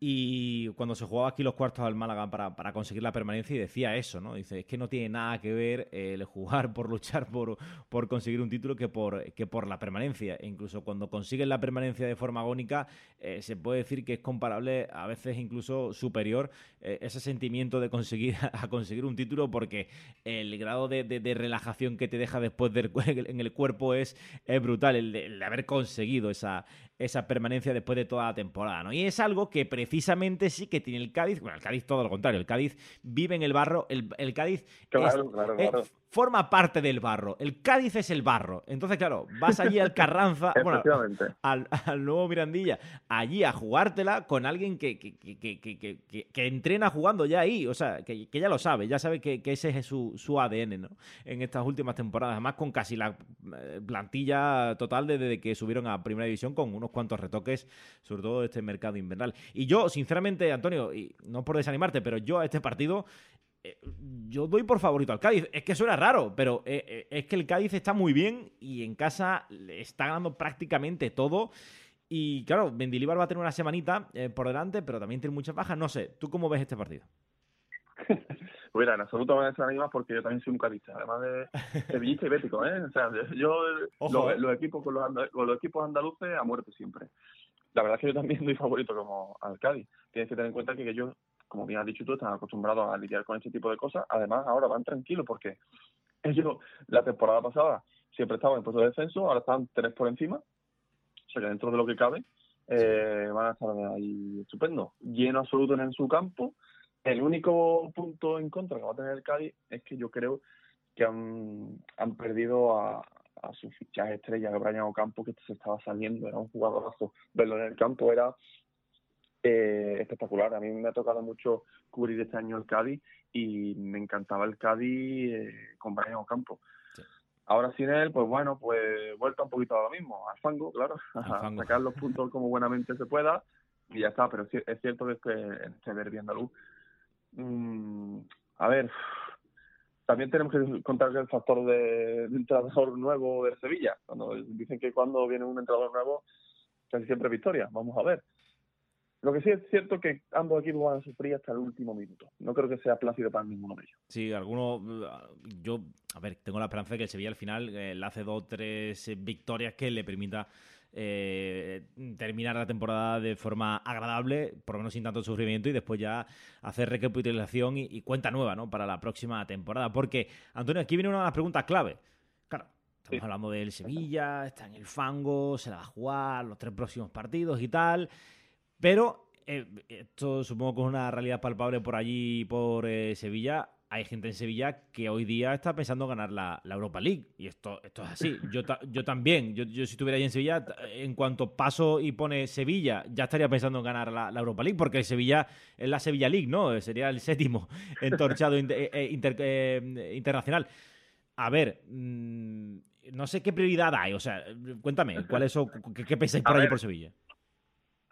y cuando se jugaba aquí los cuartos al Málaga para, para, conseguir la permanencia, y decía eso, ¿no? Dice, es que no tiene nada que ver el jugar por luchar por, por conseguir un título que por, que por la permanencia. E incluso cuando consiguen la permanencia de forma agónica, eh, se puede decir que es comparable, a veces incluso superior, eh, ese sentimiento de conseguir a conseguir un título, porque el grado de, de, relajación que te deja después del, en el cuerpo es, es brutal, el el de haber conseguido esa, esa permanencia después de toda la temporada, ¿no? Y es algo que precisamente sí que tiene el Cádiz, bueno, el Cádiz todo lo contrario, el Cádiz vive en el barro, el, el Cádiz claro, claro, claro forma parte del barro. El Cádiz es el barro. Entonces, claro, vas allí al Carranza, bueno, al, nuevo Mirandilla, allí a jugártela con alguien que, que, que, que entrena jugando ya ahí. O sea, que, ya lo sabe, ya sabe que, ese es su, su, ADN, ¿no? En estas últimas temporadas. Además, con casi la eh, plantilla total desde que subieron a Primera División, con unos cuantos retoques, sobre todo de este mercado invernal. Y yo, sinceramente, Antonio, y no por desanimarte, pero yo a este partido yo doy por favorito al Cádiz. Es que suena raro, pero eh, eh, es que el Cádiz está muy bien y en casa le está ganando prácticamente todo. Y claro, Mendilibar va a tener una semanita por delante, pero también tiene muchas bajas. No sé, ¿tú cómo ves este partido? Mira, en absoluto me desanimas porque yo también soy un cadista, además de sevillista y bético, ¿eh? O sea, yo los, equipos con los, con los equipos andaluces a muerte siempre. La verdad es que yo también doy favorito como al Cádiz. Tienes que tener en cuenta que, que yo como bien has dicho tú, están acostumbrados a lidiar con este tipo de cosas. Además, ahora van tranquilos porque ellos la temporada pasada siempre estaban en puesto de descenso, ahora están tres por encima. O sea que dentro de lo que cabe eh, van a estar ahí estupendo. Lleno absoluto en su campo. El único punto en contra que va a tener el Cádiz es que yo creo que han, han perdido a, a su fichaje estrella, Brian Ocampo, que se estaba saliendo, era un jugadorazo. Verlo en el campo era eh, espectacular. A mí me ha tocado mucho cubrir este año el Cádiz y me encantaba el Cádiz eh, con Brian Ocampo. Ahora sin él, pues bueno, pues vuelta un poquito a lo mismo, al fango, claro, a sacar los puntos como buenamente se pueda y ya está, pero es cierto que este, este derbi andaluz, mm, a ver, también tenemos que contar el factor de, de, entrenador nuevo de Sevilla, cuando dicen que cuando viene un entrenador nuevo, casi siempre victoria, vamos a ver. Lo que sí es cierto que ambos equipos van a sufrir hasta el último minuto. No creo que sea plácido para ninguno de ellos. Sí, algunos. Yo, a ver, tengo la esperanza de que el Sevilla al final eh, le hace dos o tres victorias que le permita eh, terminar la temporada de forma agradable, por lo menos sin tanto sufrimiento, y después ya hacer recapitulación y, cuenta nueva ¿no? para la próxima temporada. Porque, Antonio, aquí viene una de las preguntas clave. Claro, estamos hablando del Sevilla, está en el fango, se la va a jugar los tres próximos partidos y tal. Pero eh, esto supongo que es una realidad palpable por allí, por eh, Sevilla. hay gente en Sevilla que hoy día está pensando ganar la, Europa League. Y esto, esto es así. Yo, yo también. Yo, si estuviera ahí en Sevilla, en cuanto paso y pone Sevilla, ya estaría pensando en ganar la, Europa League, porque el Sevilla es la Sevilla League, ¿no? Sería el séptimo entorchado eh, eh, eh, internacional. A ver, mm, no sé qué prioridad hay. O sea, cuéntame, ¿cuál es, qué, qué pensáis por ahí por Sevilla?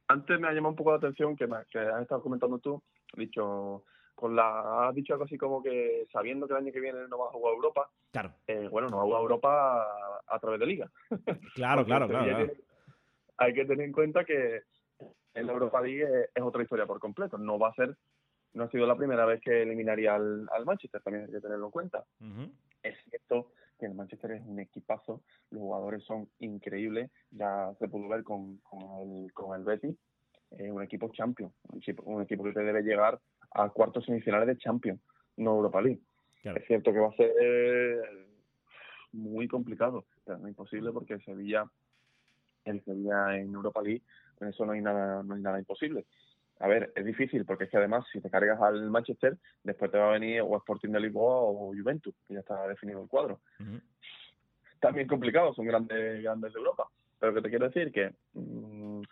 Antes me ha llamado un poco la atención que, me, que has estado comentando tú, dicho con la has dicho algo así como que sabiendo que el año que viene no va a jugar Europa, claro. Eh, bueno, no va a jugar Europa a, través de liga. Claro, claro, claro, Hay que tener en cuenta que en la Europa League es, otra historia por completo. No va a ser, no ha sido la primera vez que eliminaría al, Manchester, también hay que tenerlo en cuenta. Es cierto que el Manchester es un equipazo, los jugadores son increíbles, ya se pudo ver con, con, el, con el Betis, es un equipo champion, un equipo, un equipo que te debe llegar a cuartos semifinales de Champions, no Europa League. Es cierto que va a ser muy complicado, pero no imposible porque Sevilla, el Sevilla en Europa League, en eso no hay nada, no hay nada imposible. A ver, es difícil porque es que además si te cargas al Manchester, después te va a venir o Sporting de Lisboa o Juventus, que ya está definido el cuadro. También complicado, son grandes, grandes de Europa. Pero que te quiero decir que mm,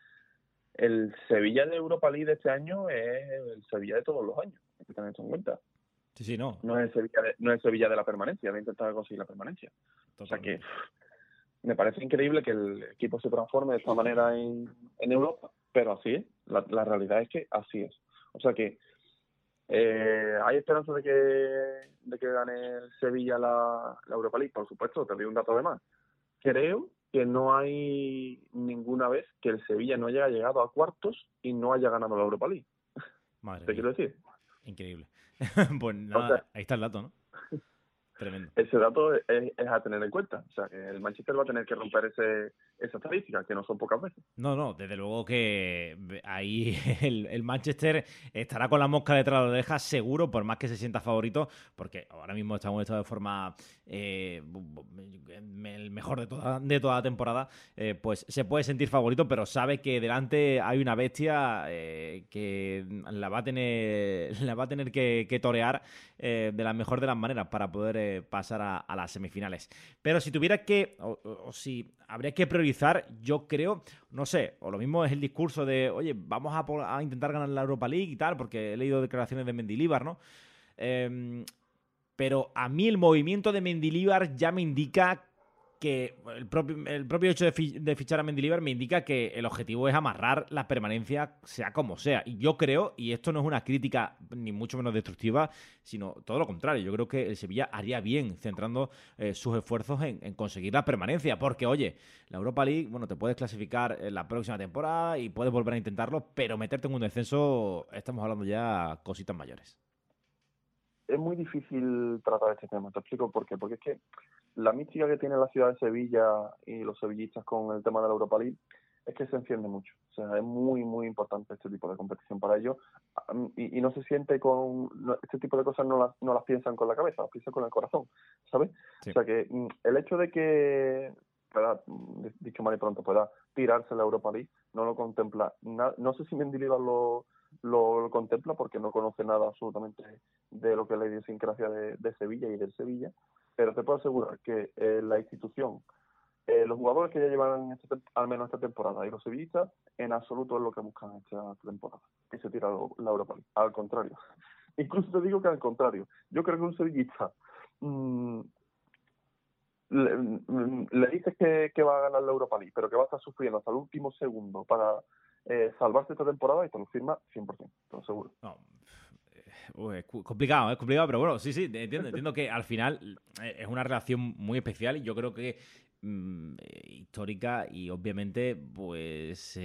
el Sevilla de Europa League de este año es el Sevilla de todos los años, hay que tener eso en cuenta. Sí, sí, no. No es el Sevilla de, no es Sevilla de la permanencia, de intentar conseguir la permanencia. O sea que me parece increíble que el equipo se transforme de esta manera en, Europa, pero así es. La, realidad es que así es. O sea que eh, hay esperanza de que, de que gane el Sevilla la, la Europa League, por supuesto, te doy un dato de más. Creo que no hay ninguna vez que el Sevilla no haya llegado a cuartos y no haya ganado la Europa League. Madre ¿Te quiero decir? Increíble. pues nada, ahí está el dato, ¿no? Tremendo. Ese dato es, a tener en cuenta. O sea, que el Manchester va a tener que romper ese, esa estadística, que no son pocas veces. No, no, desde luego que ahí el, Manchester estará con la mosca detrás de la oreja, seguro, por más que se sienta favorito, porque ahora mismo estamos en estado de forma eh, el mejor de toda, de toda la temporada, eh, pues se puede sentir favorito, pero sabe que delante hay una bestia eh, que la va a tener, la va a tener que, torear de la mejor de las maneras para poder pasar a, las semifinales. Pero si tuviera que, o, si habría que priorizar, yo creo, no sé, o lo mismo es el discurso de, oye, vamos a, intentar ganar la Europa League y tal, porque he leído declaraciones de Mendilíbar, ¿no? Em, pero a mí el movimiento de Mendilíbar ya me indica que el propio, el propio hecho de, fichar a Mendilibar me indica que el objetivo es amarrar la permanencia sea como sea. Y yo creo, y esto no es una crítica ni mucho menos destructiva, sino todo lo contrario, yo creo que el Sevilla haría bien centrando eh, sus esfuerzos en, conseguir la permanencia. Porque, oye, la Europa League, bueno, te puedes clasificar en la próxima temporada y puedes volver a intentarlo, pero meterte en un descenso, estamos hablando ya cositas mayores es muy difícil tratar este tema. Te explico por qué. Porque es que la mística que tiene la ciudad de Sevilla y los sevillistas con el tema de la Europa League es que se enciende mucho. O sea, es muy, muy importante este tipo de competición para ellos. Y, no se siente con. este tipo de cosas no las, no las piensan con la cabeza, las piensan con el corazón. ¿Sabes? O sea, que mm, el hecho de que. dicho mal y pronto, pueda tirarse la Europa League, no lo contempla. no sé si Mendilibar lo, lo, contempla porque no conoce nada absolutamente de lo que es la idiosincrasia de, de Sevilla y del Sevilla, pero te puedo asegurar que eh, la institución, eh, los jugadores que ya llevan este al menos esta temporada y los sevillistas, en absoluto es lo que buscan esta temporada, que se tira la Europa League. Al contrario. Incluso te digo que al contrario. Yo creo que un sevillista mm, mm, le, dices que, que, va a ganar la Europa League, pero que va a estar sufriendo hasta el último segundo para eh, salvarse esta temporada y te lo firma 100%, te lo seguro. No, eh, es complicado, es complicado, pero bueno, sí, sí, entiendo, entiendo que al final eh, es una relación muy especial y yo creo que mm, histórica y obviamente pues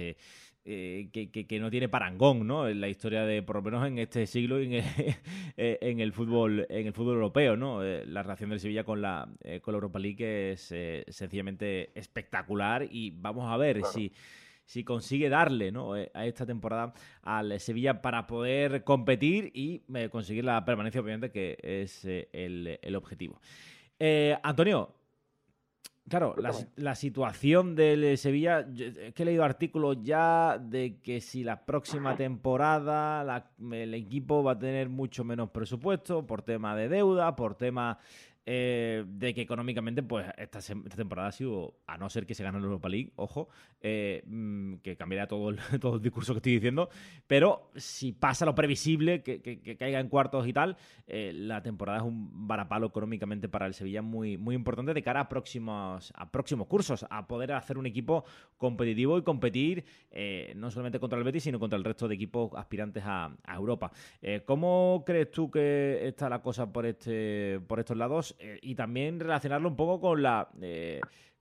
que, no tiene parangón ¿no? en la historia de por lo menos en este siglo y en el, en el fútbol en el fútbol europeo no la relación del Sevilla con la con la Europa League es sencillamente espectacular y vamos a ver si si consigue darle ¿no? Eh, a esta temporada al Sevilla para poder competir y eh, conseguir la permanencia, obviamente, que es eh, el, objetivo. Antonio, Claro, la, la, situación del Sevilla, es que he leído artículos ya de que si la próxima temporada la, el equipo va a tener mucho menos presupuesto por tema de deuda, por tema eh, de que económicamente, pues esta, temporada ha sido, a no ser que se gane la Europa League, ojo, eh, mm, que cambiaría todo el, todo el discurso que estoy diciendo, pero si pasa lo previsible, que, caiga en cuartos y tal, eh, la temporada es un varapalo económicamente para el Sevilla muy, muy importante de cara a próximos, a próximos cursos, a poder hacer un equipo competitivo y competir no solamente contra el Betis, sino contra el resto de equipos aspirantes a, a Europa. ¿Cómo crees tú que está la cosa por, este, por estos lados? Eh, y también relacionarlo un poco con la... Eh,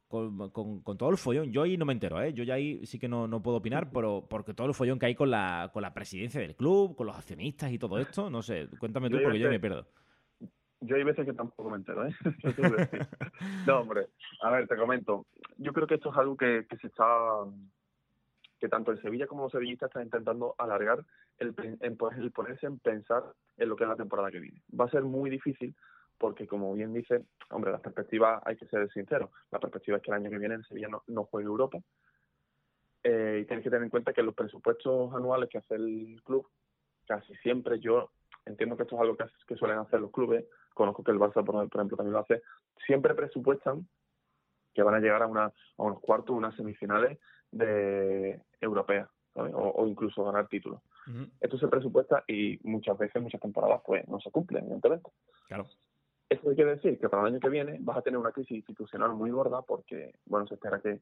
con, todo el follón. Yo ahí no me entero, ¿eh? Yo ya ahí sí que no, no, puedo opinar, pero porque todo el follón que hay con la, con la presidencia del club, con los accionistas y todo esto, no sé, cuéntame tú porque yo me pierdo. Yo hay veces que tampoco me entero, ¿eh? no, hombre, a ver, te comento. Yo creo que esto es algo que, que se está que tanto el Sevilla como los sevillistas están intentando alargar el, el ponerse en pensar en lo que es la temporada que viene. Va a ser muy difícil porque como bien dice, hombre, las perspectivas hay que ser sinceros. La perspectiva es que el año que viene el Sevilla no, no juegue Europa. Eh, y tienes que tener en cuenta que los presupuestos anuales que hace el club, casi siempre yo entiendo que esto es algo que, suelen hacer los clubes, conozco que el Barça, por, ejemplo, también lo hace, siempre presupuestan que van a llegar a, una, a unos cuartos, unas semifinales de europeas, o, incluso ganar títulos. Esto se presupuesta y muchas veces, muchas temporadas, pues no se cumplen, evidentemente. Claro. Eso quiere decir que para el año que viene vas a tener una crisis institucional muy gorda porque, bueno, se espera que,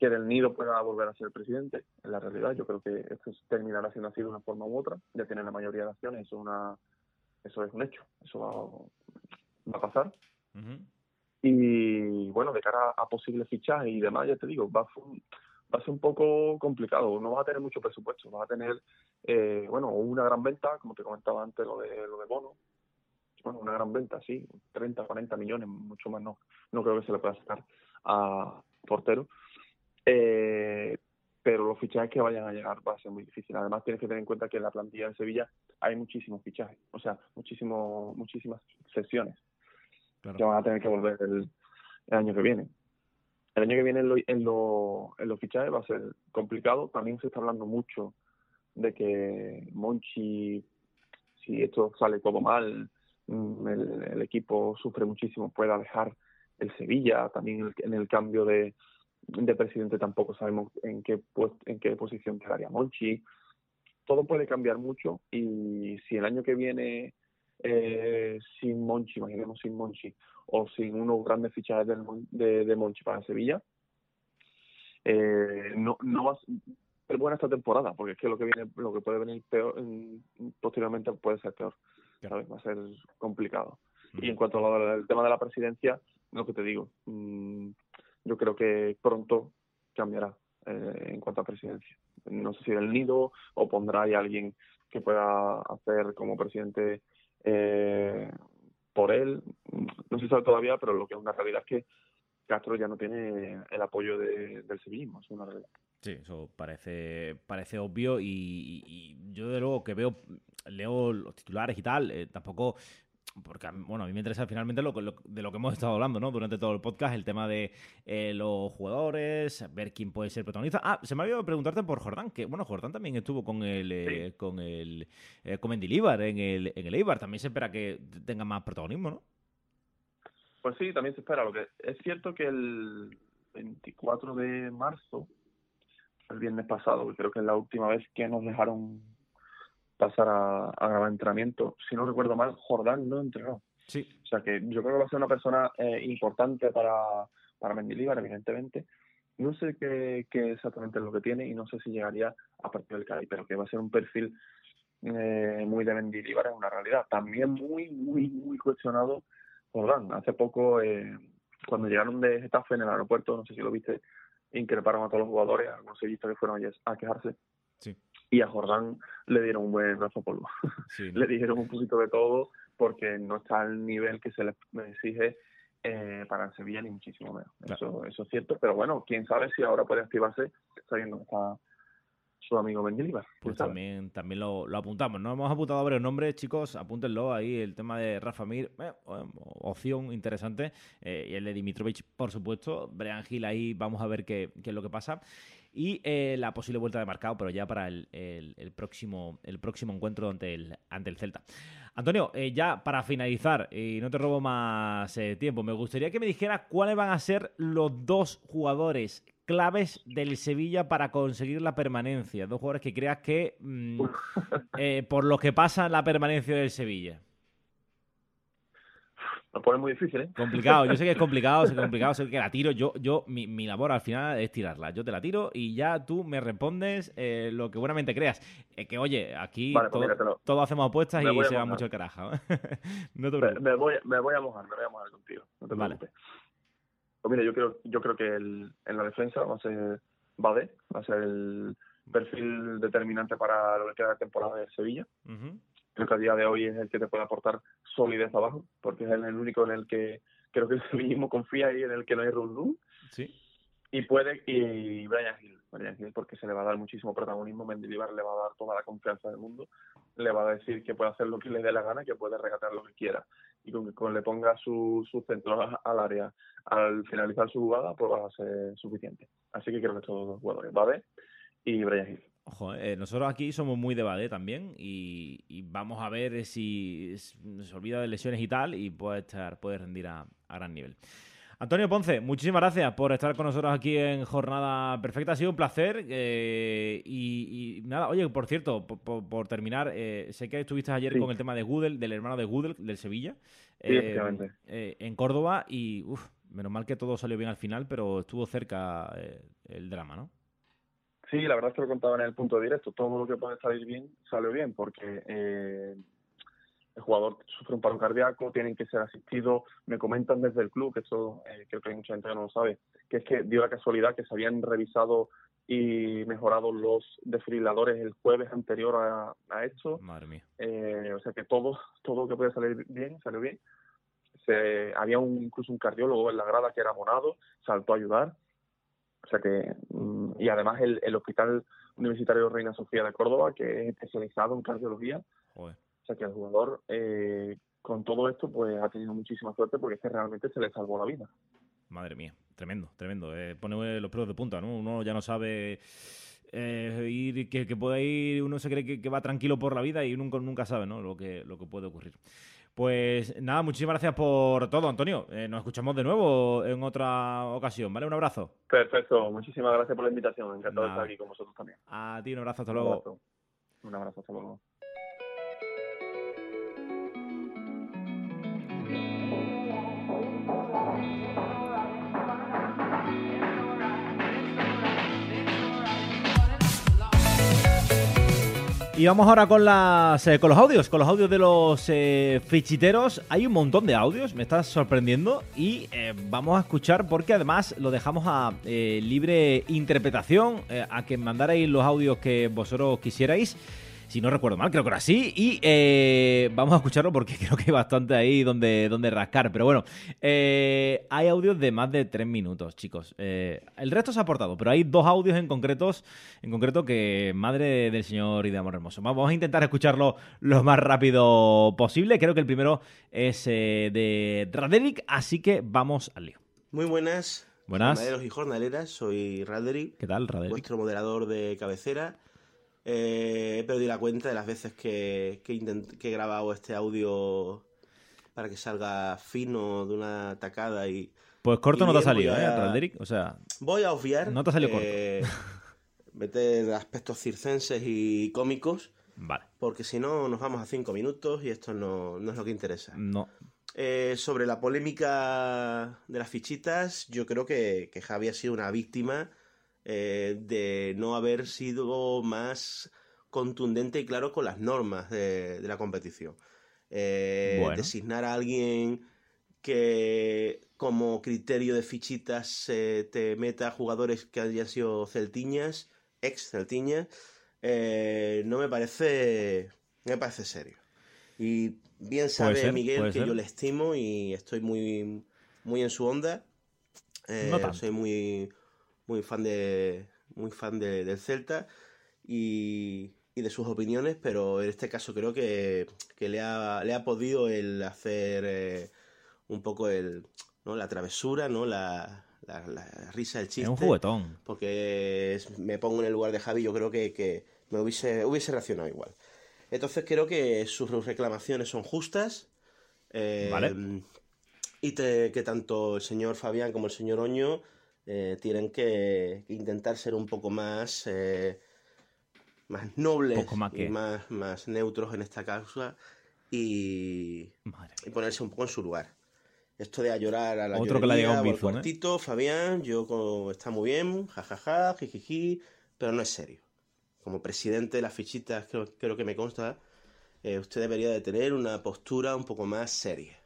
que Del Nido pueda volver a ser presidente. En la realidad, yo creo que esto terminará siendo así de una forma u otra. Ya tiene la mayoría de acciones, eso es, una, eso es un hecho. Eso va, a pasar. Y bueno, de cara a posibles fichajes y demás, ya te digo, va a, va a ser un poco complicado. No vas a tener mucho presupuesto. Vas a tener, eh, bueno, una gran venta, como te comentaba antes, lo de, lo de Bono bueno, una gran venta, sí, 30, 40 millones, mucho más no, no creo que se le pueda sacar a portero. Eh, pero los fichajes que vayan a llegar va a ser muy difícil. Además, tienes que tener en cuenta que en la plantilla de Sevilla hay muchísimos fichajes, o sea, muchísimo, muchísimas sesiones que van a tener que volver el, año que viene. El año que viene en, lo, en, lo, en los fichajes va a ser complicado. También se está hablando mucho de que Monchi, si esto sale todo mal, Mm, el, equipo sufre muchísimo, pueda dejar el Sevilla, también en el cambio de, de presidente tampoco sabemos en qué, en qué posición quedaría Monchi. Todo puede cambiar mucho y si el año que viene eh, sin Monchi, imaginemos sin Monchi, o sin unos grandes fichajes de, de, Monchi para Sevilla, eh, no, no va a ser buena esta temporada, porque es que lo que viene, lo que puede venir peor, posteriormente puede ser peor. Va a ser complicado. Y en cuanto al tema de la presidencia, lo que te digo, mm, yo creo que pronto cambiará eh, en cuanto a presidencia. No sé si del nido o pondrá ahí alguien que pueda hacer como presidente eh, por él. No se sabe todavía, pero lo que es una realidad es que Castro ya no tiene el apoyo de, del civilismo, es una realidad. Sí, eso parece, parece obvio y, yo de luego que veo, leo los titulares y tal, eh, tampoco porque bueno, a mí me interesa finalmente lo, de lo que hemos estado hablando, ¿no? Durante todo el podcast, el tema de eh, los jugadores, ver quién puede ser protagonista. Ah, se me había preguntarte por Jordán, que bueno, Jordán también estuvo con el eh, con el con Mendilibar en el en el Eibar, también se espera que tenga más protagonismo, ¿no? Pues sí, también se espera. Lo que es cierto que el 24 de marzo el viernes pasado, que creo que es la última vez que nos dejaron pasar a, grabar entrenamiento. Si no recuerdo mal, Jordán no entrenó. Sí. O sea que yo creo que va a ser una persona eh, importante para, para Mendilibar, evidentemente. No sé qué, qué, exactamente es lo que tiene y no sé si llegaría a partir del Cádiz, pero que va a ser un perfil eh, muy de Mendilibar en una realidad. También muy, muy, muy cuestionado Jordán. Hace poco, eh, cuando llegaron de Getafe en el aeropuerto, no sé si lo viste, increparon a todos los jugadores, algunos que fueron a quejarse. Y a Jordán le dieron un buen brazo polvo. le dijeron un poquito de todo porque no está al nivel que se le exige eh, para el Sevilla ni muchísimo menos. Eso, eso es cierto, pero bueno, quién sabe si ahora puede activarse sabiendo que está su amigo Mendilibar. Pues también, también lo, lo, apuntamos. No hemos apuntado varios nombres, chicos. Apúntenlo ahí. El tema de Rafa Mir, eh, opción interesante. Eh, y el de Dimitrovich, por supuesto. Brian Hill ahí, vamos a ver qué, qué es lo que pasa. Y eh, la posible vuelta de marcado, pero ya para el, el, el, próximo, el próximo encuentro ante el, ante el Celta. Antonio, eh, ya para finalizar, y no te robo más eh, tiempo, me gustaría que me dijeras cuáles van a ser los dos jugadores claves del Sevilla para conseguir la permanencia. Dos jugadores que creas que, eh, por lo que pasa la permanencia del Sevilla. Lo pone muy difícil, ¿eh? Complicado, yo sé que es complicado, sé que es complicado, sé que la tiro. Yo, yo mi, mi, labor al final es tirarla. Yo te la tiro y ya tú me respondes eh, lo que buenamente creas. Eh, que oye, aquí vale, todo, pues todos hacemos apuestas y se va mucho el carajo. no te me, me, voy, me voy a mojar, me voy a mojar contigo. No te vale. preocupes. Pues mira, yo creo, yo creo que el, en la defensa va a ser Bade, va a ser el perfil determinante para lo que queda de temporada de Sevilla. Uh -huh. Creo que a día de hoy es el que te puede aportar solidez abajo, porque es el, el único en el que creo que el sevillismo confía y en el que no hay run. Sí. Y puede, y Brian Hill, Brian Hill, porque se le va a dar muchísimo protagonismo, Mendilibar le va a dar toda la confianza del mundo, le va a decir que puede hacer lo que le dé la gana, que puede regatar lo que quiera, y con que con le ponga su, su centro al área al finalizar su jugada, pues va a ser suficiente. Así que creo que estos dos jugadores, Bade y Brian Hill. Ojo, eh, nosotros aquí somos muy de también y, y, vamos a ver si se olvida de lesiones y tal y puede estar puede rendir a, a, gran nivel. Antonio Ponce, muchísimas gracias por estar con nosotros aquí en Jornada Perfecta. Ha sido un placer. Eh, y, y, nada, oye, por cierto, por, por, por terminar, eh, sé que estuviste ayer Sí. con el tema de Gudel, del hermano de Gudel, del Sevilla, eh, en Córdoba y uf, menos mal que todo salió bien al final, pero estuvo cerca el drama, ¿no? Sí, la verdad es que lo contaba en el punto directo. Todo lo que puede salir bien, salió bien, porque eh, el jugador sufre un paro cardíaco, tienen que ser asistidos. Me comentan desde el club, que eso eh, creo que hay mucha gente que no lo sabe, que es que dio la casualidad que se habían revisado y mejorado los desfibriladores el jueves anterior a, a esto. Madre mía. Eh, o sea que todo, todo lo que puede salir bien, salió bien. Se, había un, incluso un cardiólogo en la grada que era abonado, saltó a ayudar. O sea que, y además el, el Hospital Universitario Reina Sofía de Córdoba, que es especializado en cardiología. Joder. O sea que el jugador, eh, con todo esto, pues ha tenido muchísima suerte porque es que realmente se le salvó la vida. Madre mía, tremendo, tremendo. Eh, pone los pelos de punta, ¿no? Uno ya no sabe eh, ir, que, que, puede ir, uno se cree que, que, va tranquilo por la vida y nunca, nunca sabe, ¿no? Lo que, lo que puede ocurrir. Pues nada, muchísimas gracias por todo, Antonio. Eh, nos escuchamos de nuevo en otra ocasión, ¿vale? Un abrazo. Perfecto, muchísimas gracias por la invitación. Encantado de estar aquí con vosotros también. A ti un abrazo, hasta un luego. Abrazo. Un abrazo, hasta luego. Y vamos ahora con las eh, con los audios, con los audios de los eh, fichiteros. Hay un montón de audios, me estás sorprendiendo y eh, vamos a escuchar porque además lo dejamos a libre interpretación, a que mandarais los audios que vosotros quisierais. Si no recuerdo mal, creo que era así. Y eh, vamos a escucharlo porque creo que hay bastante ahí donde, donde rascar. Pero bueno, eh, hay audios de más de tres minutos, chicos. Eh, el resto se ha aportado, pero hay dos audios en, concretos, en concreto que madre del Señor y de Amor Hermoso. Vamos a intentar escucharlo lo más rápido posible. Creo que el primero es de Raderick, así que vamos al lío. Muy buenas. Buenas. Jornaleros y jornaleras, soy Raderick. ¿Qué tal, Raderick? Vuestro moderador de cabecera. Eh, he perdido la cuenta de las veces que, que, intent, que, he grabado este audio para que salga fino de una tacada y. Pues corto y no te ha salido, a, ¿eh? O sea. Voy a obviar. No te ha salido eh, corto. meter aspectos circenses y cómicos. Vale. Porque si no, nos vamos a cinco minutos y esto no, no es lo que interesa. No. Eh, sobre la polémica de las fichitas, yo creo que, que Javi ha sido una víctima eh, de no haber sido más contundente y claro con las normas de, de la competición. Eh, bueno. Designar a alguien que como criterio de fichitas eh, te meta jugadores que hayan sido celtiñas, ex celtiñas, eh, no me parece, me parece serio. Y bien sabe ser, Miguel que ser. yo le estimo y estoy muy, muy en su onda. no soy muy muy fan de muy fan de, del Celta y, y de sus opiniones, pero en este caso creo que, que le, ha, le ha podido el hacer eh, un poco el, ¿no? la travesura, ¿no? La, la, la risa, el chiste. Es un juguetón. Porque es- me pongo en el lugar de Javi, yo creo que, que me hubiese, hubiese reaccionado igual. Entonces creo que sus reclamaciones son justas. eh, Vale. Y te- que tanto el señor Fabián como el señor Oño eh, tienen que, que intentar ser un poco más, eh, más nobles Poco más y más, más neutros en esta causa y, ponerse un poco en su lugar. Esto de a llorar a la Otro que llegado un bizum, ¿eh? cuartito, Fabián, yo co- está muy bien, jajaja, jijiji, pero no es serio. Como presidente de las fichitas, creo, creo que me consta, eh, usted debería de tener una postura un poco más seria.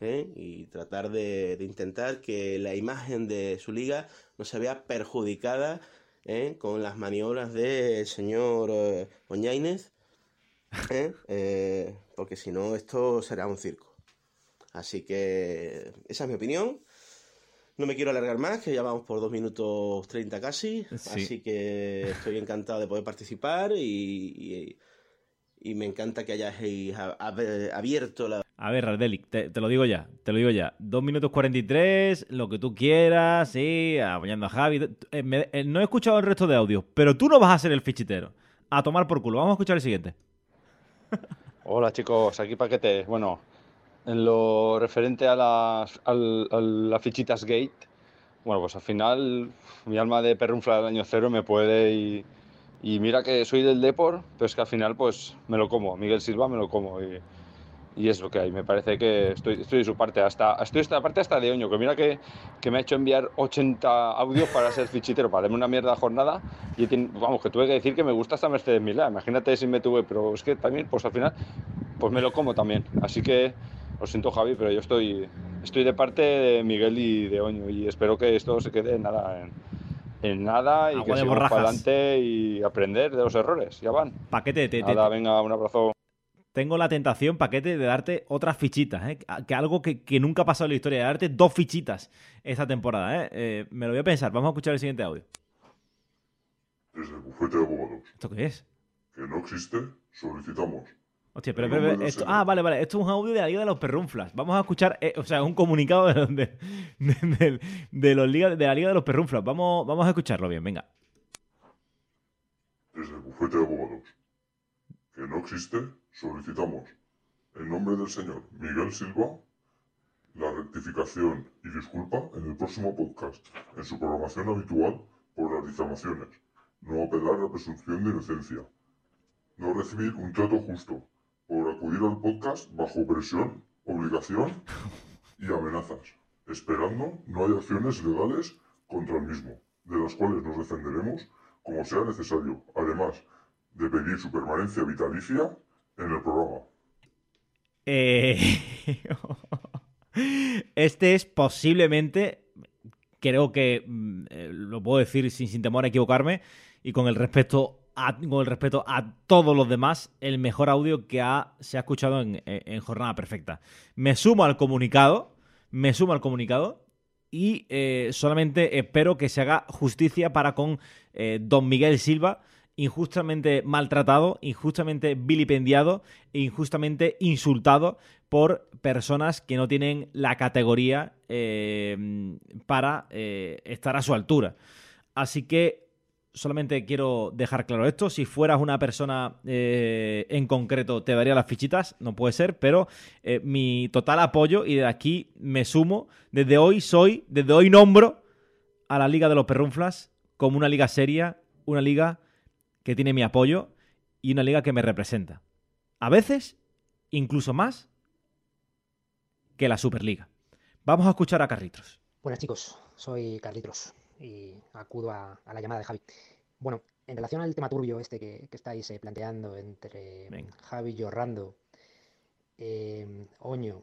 ¿Eh? Y tratar de, de intentar que la imagen de su liga no se vea perjudicada ¿eh? con las maniobras del señor eh, Oñainez, ¿eh? Eh, porque si no esto será un circo. Así que esa es mi opinión. No me quiero alargar más, que ya vamos por 2 minutos 30 casi. Sí. Así que estoy encantado de poder participar y, y- y me encanta que hayáis abierto la... A ver, Radelic, te, te lo digo ya, te lo digo ya. 2 minutos 43, lo que tú quieras, sí, apoyando a Javi. Eh, eh, no he escuchado el resto de audios, pero tú no vas a ser el fichitero. A tomar por culo. Vamos a escuchar el siguiente. Hola chicos, aquí Paquete. Bueno, en lo referente a las, al- a las fichitas Gate, bueno, pues al final mi alma de perrunfla del año cero me puede y, y mira que soy del Depor, pero es que al final pues me lo como, Miguel Silva me lo como y, y es lo que hay. Me parece que estoy, estoy de su parte, hasta, estoy de esta parte hasta de Oño, que mira que, que me ha hecho enviar 80 audios para ser fichitero, para darme una mierda de jornada y vamos, que tuve que decir que me gusta esta Mercedes Milá, imagínate si me tuve, pero es que también pues al final pues me lo como también. Así que lo siento Javi, pero yo estoy, estoy de parte de Miguel y de Oño y espero que esto se quede nada, en, en nada y Agua que de sigamos para adelante y aprender de los errores. Ya van. Paquete, te, te- Nada, venga, un abrazo. Tengo la tentación, Paquete, de darte otras fichitas. ¿eh? Que algo que, que nunca ha pasado en la historia, de darte dos fichitas esta temporada. ¿eh? Eh, me lo voy a pensar. Vamos a escuchar el siguiente audio. Desde el bufete de abogados, ¿Esto qué es? que no existe, solicitamos. Hostia, pero, pero, esto, ah, vale, vale. Esto es un audio de la Liga de los Perrunflas. Vamos a escuchar, o sea, un comunicado de- de- de los liga- de la Liga de los Perrunflas. Vamos, vamos a escucharlo bien, venga. Desde el bufete de abogados, que no existe, solicitamos, en nombre del señor Miguel Silva, la rectificación y disculpa en el próximo podcast, en su programación habitual por las difamaciones, no apelar a presunción de inocencia, no recibir un trato justo, por acudir al podcast bajo presión, obligación y amenazas, esperando no haya acciones legales contra el mismo, de las cuales nos defenderemos como sea necesario, además de pedir su permanencia vitalicia en el programa. Eh, Este es posiblemente, creo que mm, eh, lo puedo decir sin, sin temor a equivocarme y con el respeto a, con el respeto a todos los demás, el mejor audio que se ha escuchado en, Jornada Perfecta. Me sumo al comunicado, me sumo al comunicado y eh, solamente espero que se haga justicia para con Don Miguel Silva, injustamente maltratado, injustamente vilipendiado e injustamente insultado por personas que no tienen la categoría eh, para eh, estar a su altura. Así que solamente quiero dejar claro esto. Si fueras una persona eh, en concreto, te daría las fichitas, no puede ser, pero mi total apoyo y de aquí me sumo. Desde hoy soy, desde hoy nombro a la Liga de los Perrunflas como una liga seria, una liga que tiene mi apoyo y una liga que me representa. A veces, incluso más que la Superliga. Vamos a escuchar a Carritos. Buenas chicos, soy Carlitos y acudo a, a la llamada de Javi. Bueno, en relación al tema turbio este que, que estáis eh, planteando entre Venga. Javi y Orlando, eh, Oño,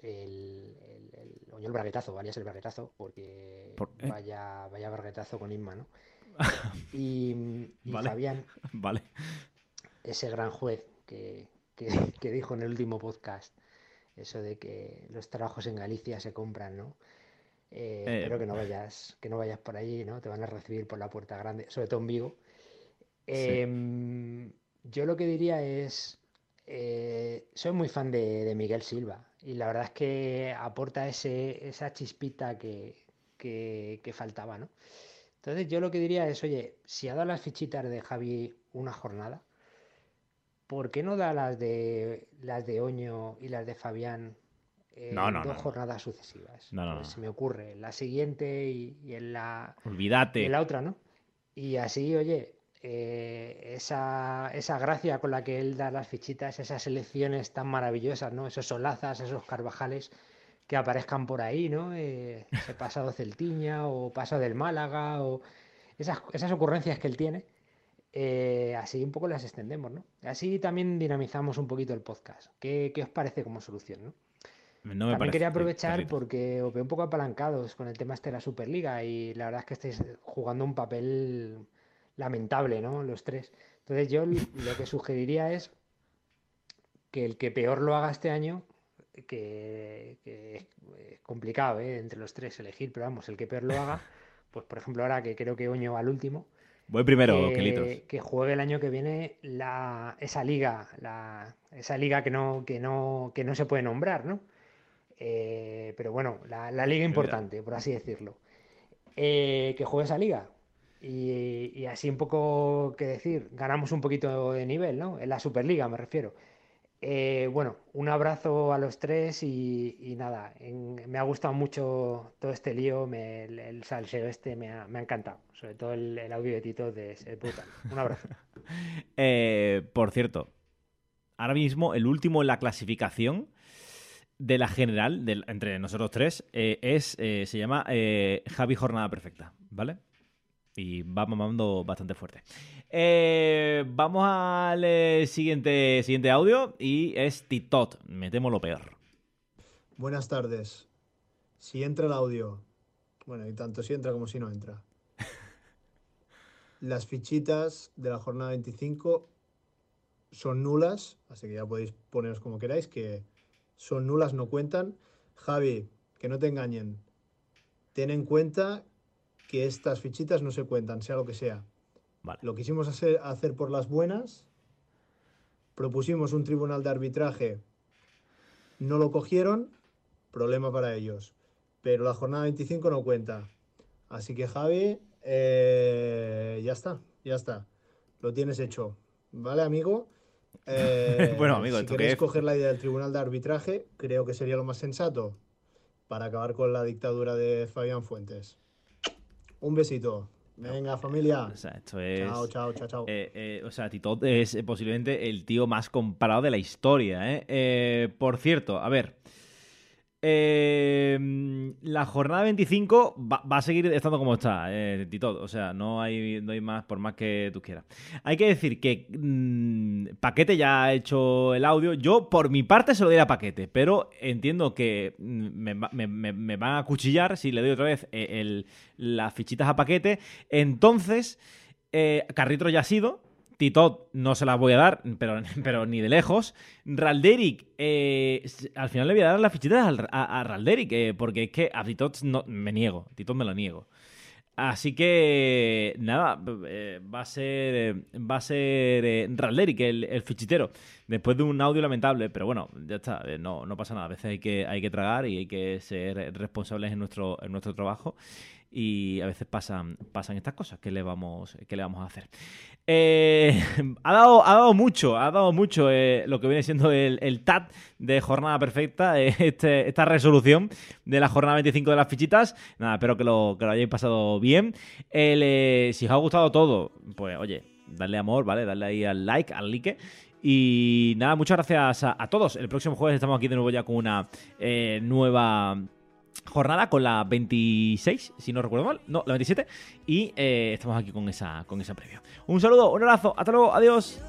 el, el, el Oño el braguetazo, alias el braguetazo, porque Por- ¿eh? vaya, vaya braguetazo con Inma, ¿no? Y, y Vale. Fabián, Vale. ese gran juez que, que, que dijo en el último podcast eso de que los trabajos en Galicia se compran, ¿no? Eh, Eh, espero que no vayas, que no vayas por allí, ¿no? Te van a recibir por la puerta grande, sobre todo en Vigo. Em, yo lo que diría es, eh, soy muy fan de, de Miguel Silva y la verdad es que aporta ese, esa chispita que, que- que faltaba, ¿no? Entonces yo lo que diría es, oye, si ha dado las fichitas de Javi una jornada, ¿por qué no da las de las de Oño y las de Fabián en No, no, dos no, jornadas sucesivas? No, no, Pues se me ocurre, la siguiente y, y en la, Olvídate. en la otra, ¿no? Y así, oye, eh, esa, esa gracia con la que él da las fichitas, esas elecciones tan maravillosas, ¿no? Esos solazas, esos carvajales que aparezcan por ahí, ¿no? Eh, ese pasado Celtiña o paso del Málaga o esas, esas ocurrencias que él tiene, eh, así un poco las extendemos, ¿no? Así también dinamizamos un poquito el podcast. ¿Qué, qué os parece como solución, ¿no? No me También parece, quería aprovechar porque os veo un poco apalancados con el tema este de la Superliga y la verdad es que estáis jugando un papel lamentable, ¿no? Los tres. Entonces yo lo que sugeriría es que el que peor lo haga este año, que, que es complicado, ¿eh? Entre los tres elegir, pero vamos, el que peor lo haga, pues por ejemplo ahora que creo que Oño va al último, Voy primero, que, que juegue el año que viene la, esa liga, la, esa liga que no, que no, que no se puede nombrar, ¿no? Eh, pero bueno, la, la liga importante, por así decirlo. Eh, que juegue esa liga. Y, y así un poco, que decir, ganamos un poquito de nivel, ¿no? En la Superliga me refiero. Eh, bueno, un abrazo a los tres y, nada, me ha gustado mucho todo este lío, el, salseo este me ha, encantado, sobre todo el, audio de Tito de es brutal. Un abrazo. Eh, por cierto, ahora mismo el último en la clasificación de la general, entre nosotros tres, eh, es se llama Javi Jornada Perfecta, ¿vale? Y va mamando bastante fuerte. Eh, vamos al eh, siguiente, siguiente audio y es Titot. Me temo lo peor. Buenas tardes. Si entra el audio, bueno, y tanto si entra como si no entra. Las fichitas de la jornada 25 son nulas, así que ya podéis poneros como queráis, que son nulas, no cuentan. Javi, que no te engañen. Ten en cuenta que estas fichitas no se cuentan, sea lo que sea. Vale. Lo quisimos hacer, hacer por las buenas. Propusimos un tribunal de arbitraje. No lo cogieron. Problema para ellos. Pero la jornada 25 no cuenta. Así que Javi, eh, ya está, ya está. Lo tienes hecho. ¿Vale, amigo? Eh, Bueno, amigo, si ¿esto qué queréis es? coger la idea del tribunal de arbitraje, creo que sería lo más sensato para acabar con la dictadura de Fabián Fuentes. Un besito. Venga, familia. O sea, esto es. Chao, chao, chao, chao. Eh, eh, o sea, Titot es eh, posiblemente el tío más comparado de la historia. ¿eh? Eh, por cierto, a ver. Eh, la jornada 25 va, a seguir estando como está, eh, Titot. O sea, no hay, no hay más, por más que tú quieras. Hay que decir que mm, Paquete ya ha hecho el audio. Yo, por mi parte, se lo diré a Paquete. Pero entiendo que mm, me, va- me- me- me van a cuchillar si le doy otra vez eh, las fichitas a Paquete. Entonces. Eh, Carritro ya ha sido. Titot no se las voy a dar, pero, pero ni de lejos. Ralderic, eh, al final le voy a dar las fichitas a, a Ralderic, eh, porque es que a Titot no, me niego. Titot me lo niego. Así que nada, eh, va a ser va a ser eh, Ralderic el, fichitero. Después de un audio lamentable, pero bueno, ya está, no, no pasa nada. A veces hay que, hay que tragar y hay que ser responsables en nuestro, en nuestro trabajo. Y a veces pasan, pasan estas cosas. ¿Qué le vamos, qué le vamos a hacer? Eh, ha, dado, ha dado mucho, ha dado mucho eh, lo que viene siendo el, el TAT de jornada perfecta, eh, este- esta resolución de la jornada 25 de las fichitas. Nada, espero que lo, que lo hayáis pasado bien. Si os ha gustado todo, pues oye, darle amor, ¿vale? Darle ahí al like, al like. Y nada, muchas gracias a, todos. El próximo jueves estamos aquí de nuevo ya con una nueva jornada con la 26, si no recuerdo mal, no, la 27, y eh, estamos aquí con esa, con esa previa. Un saludo, un abrazo, hasta luego, adiós.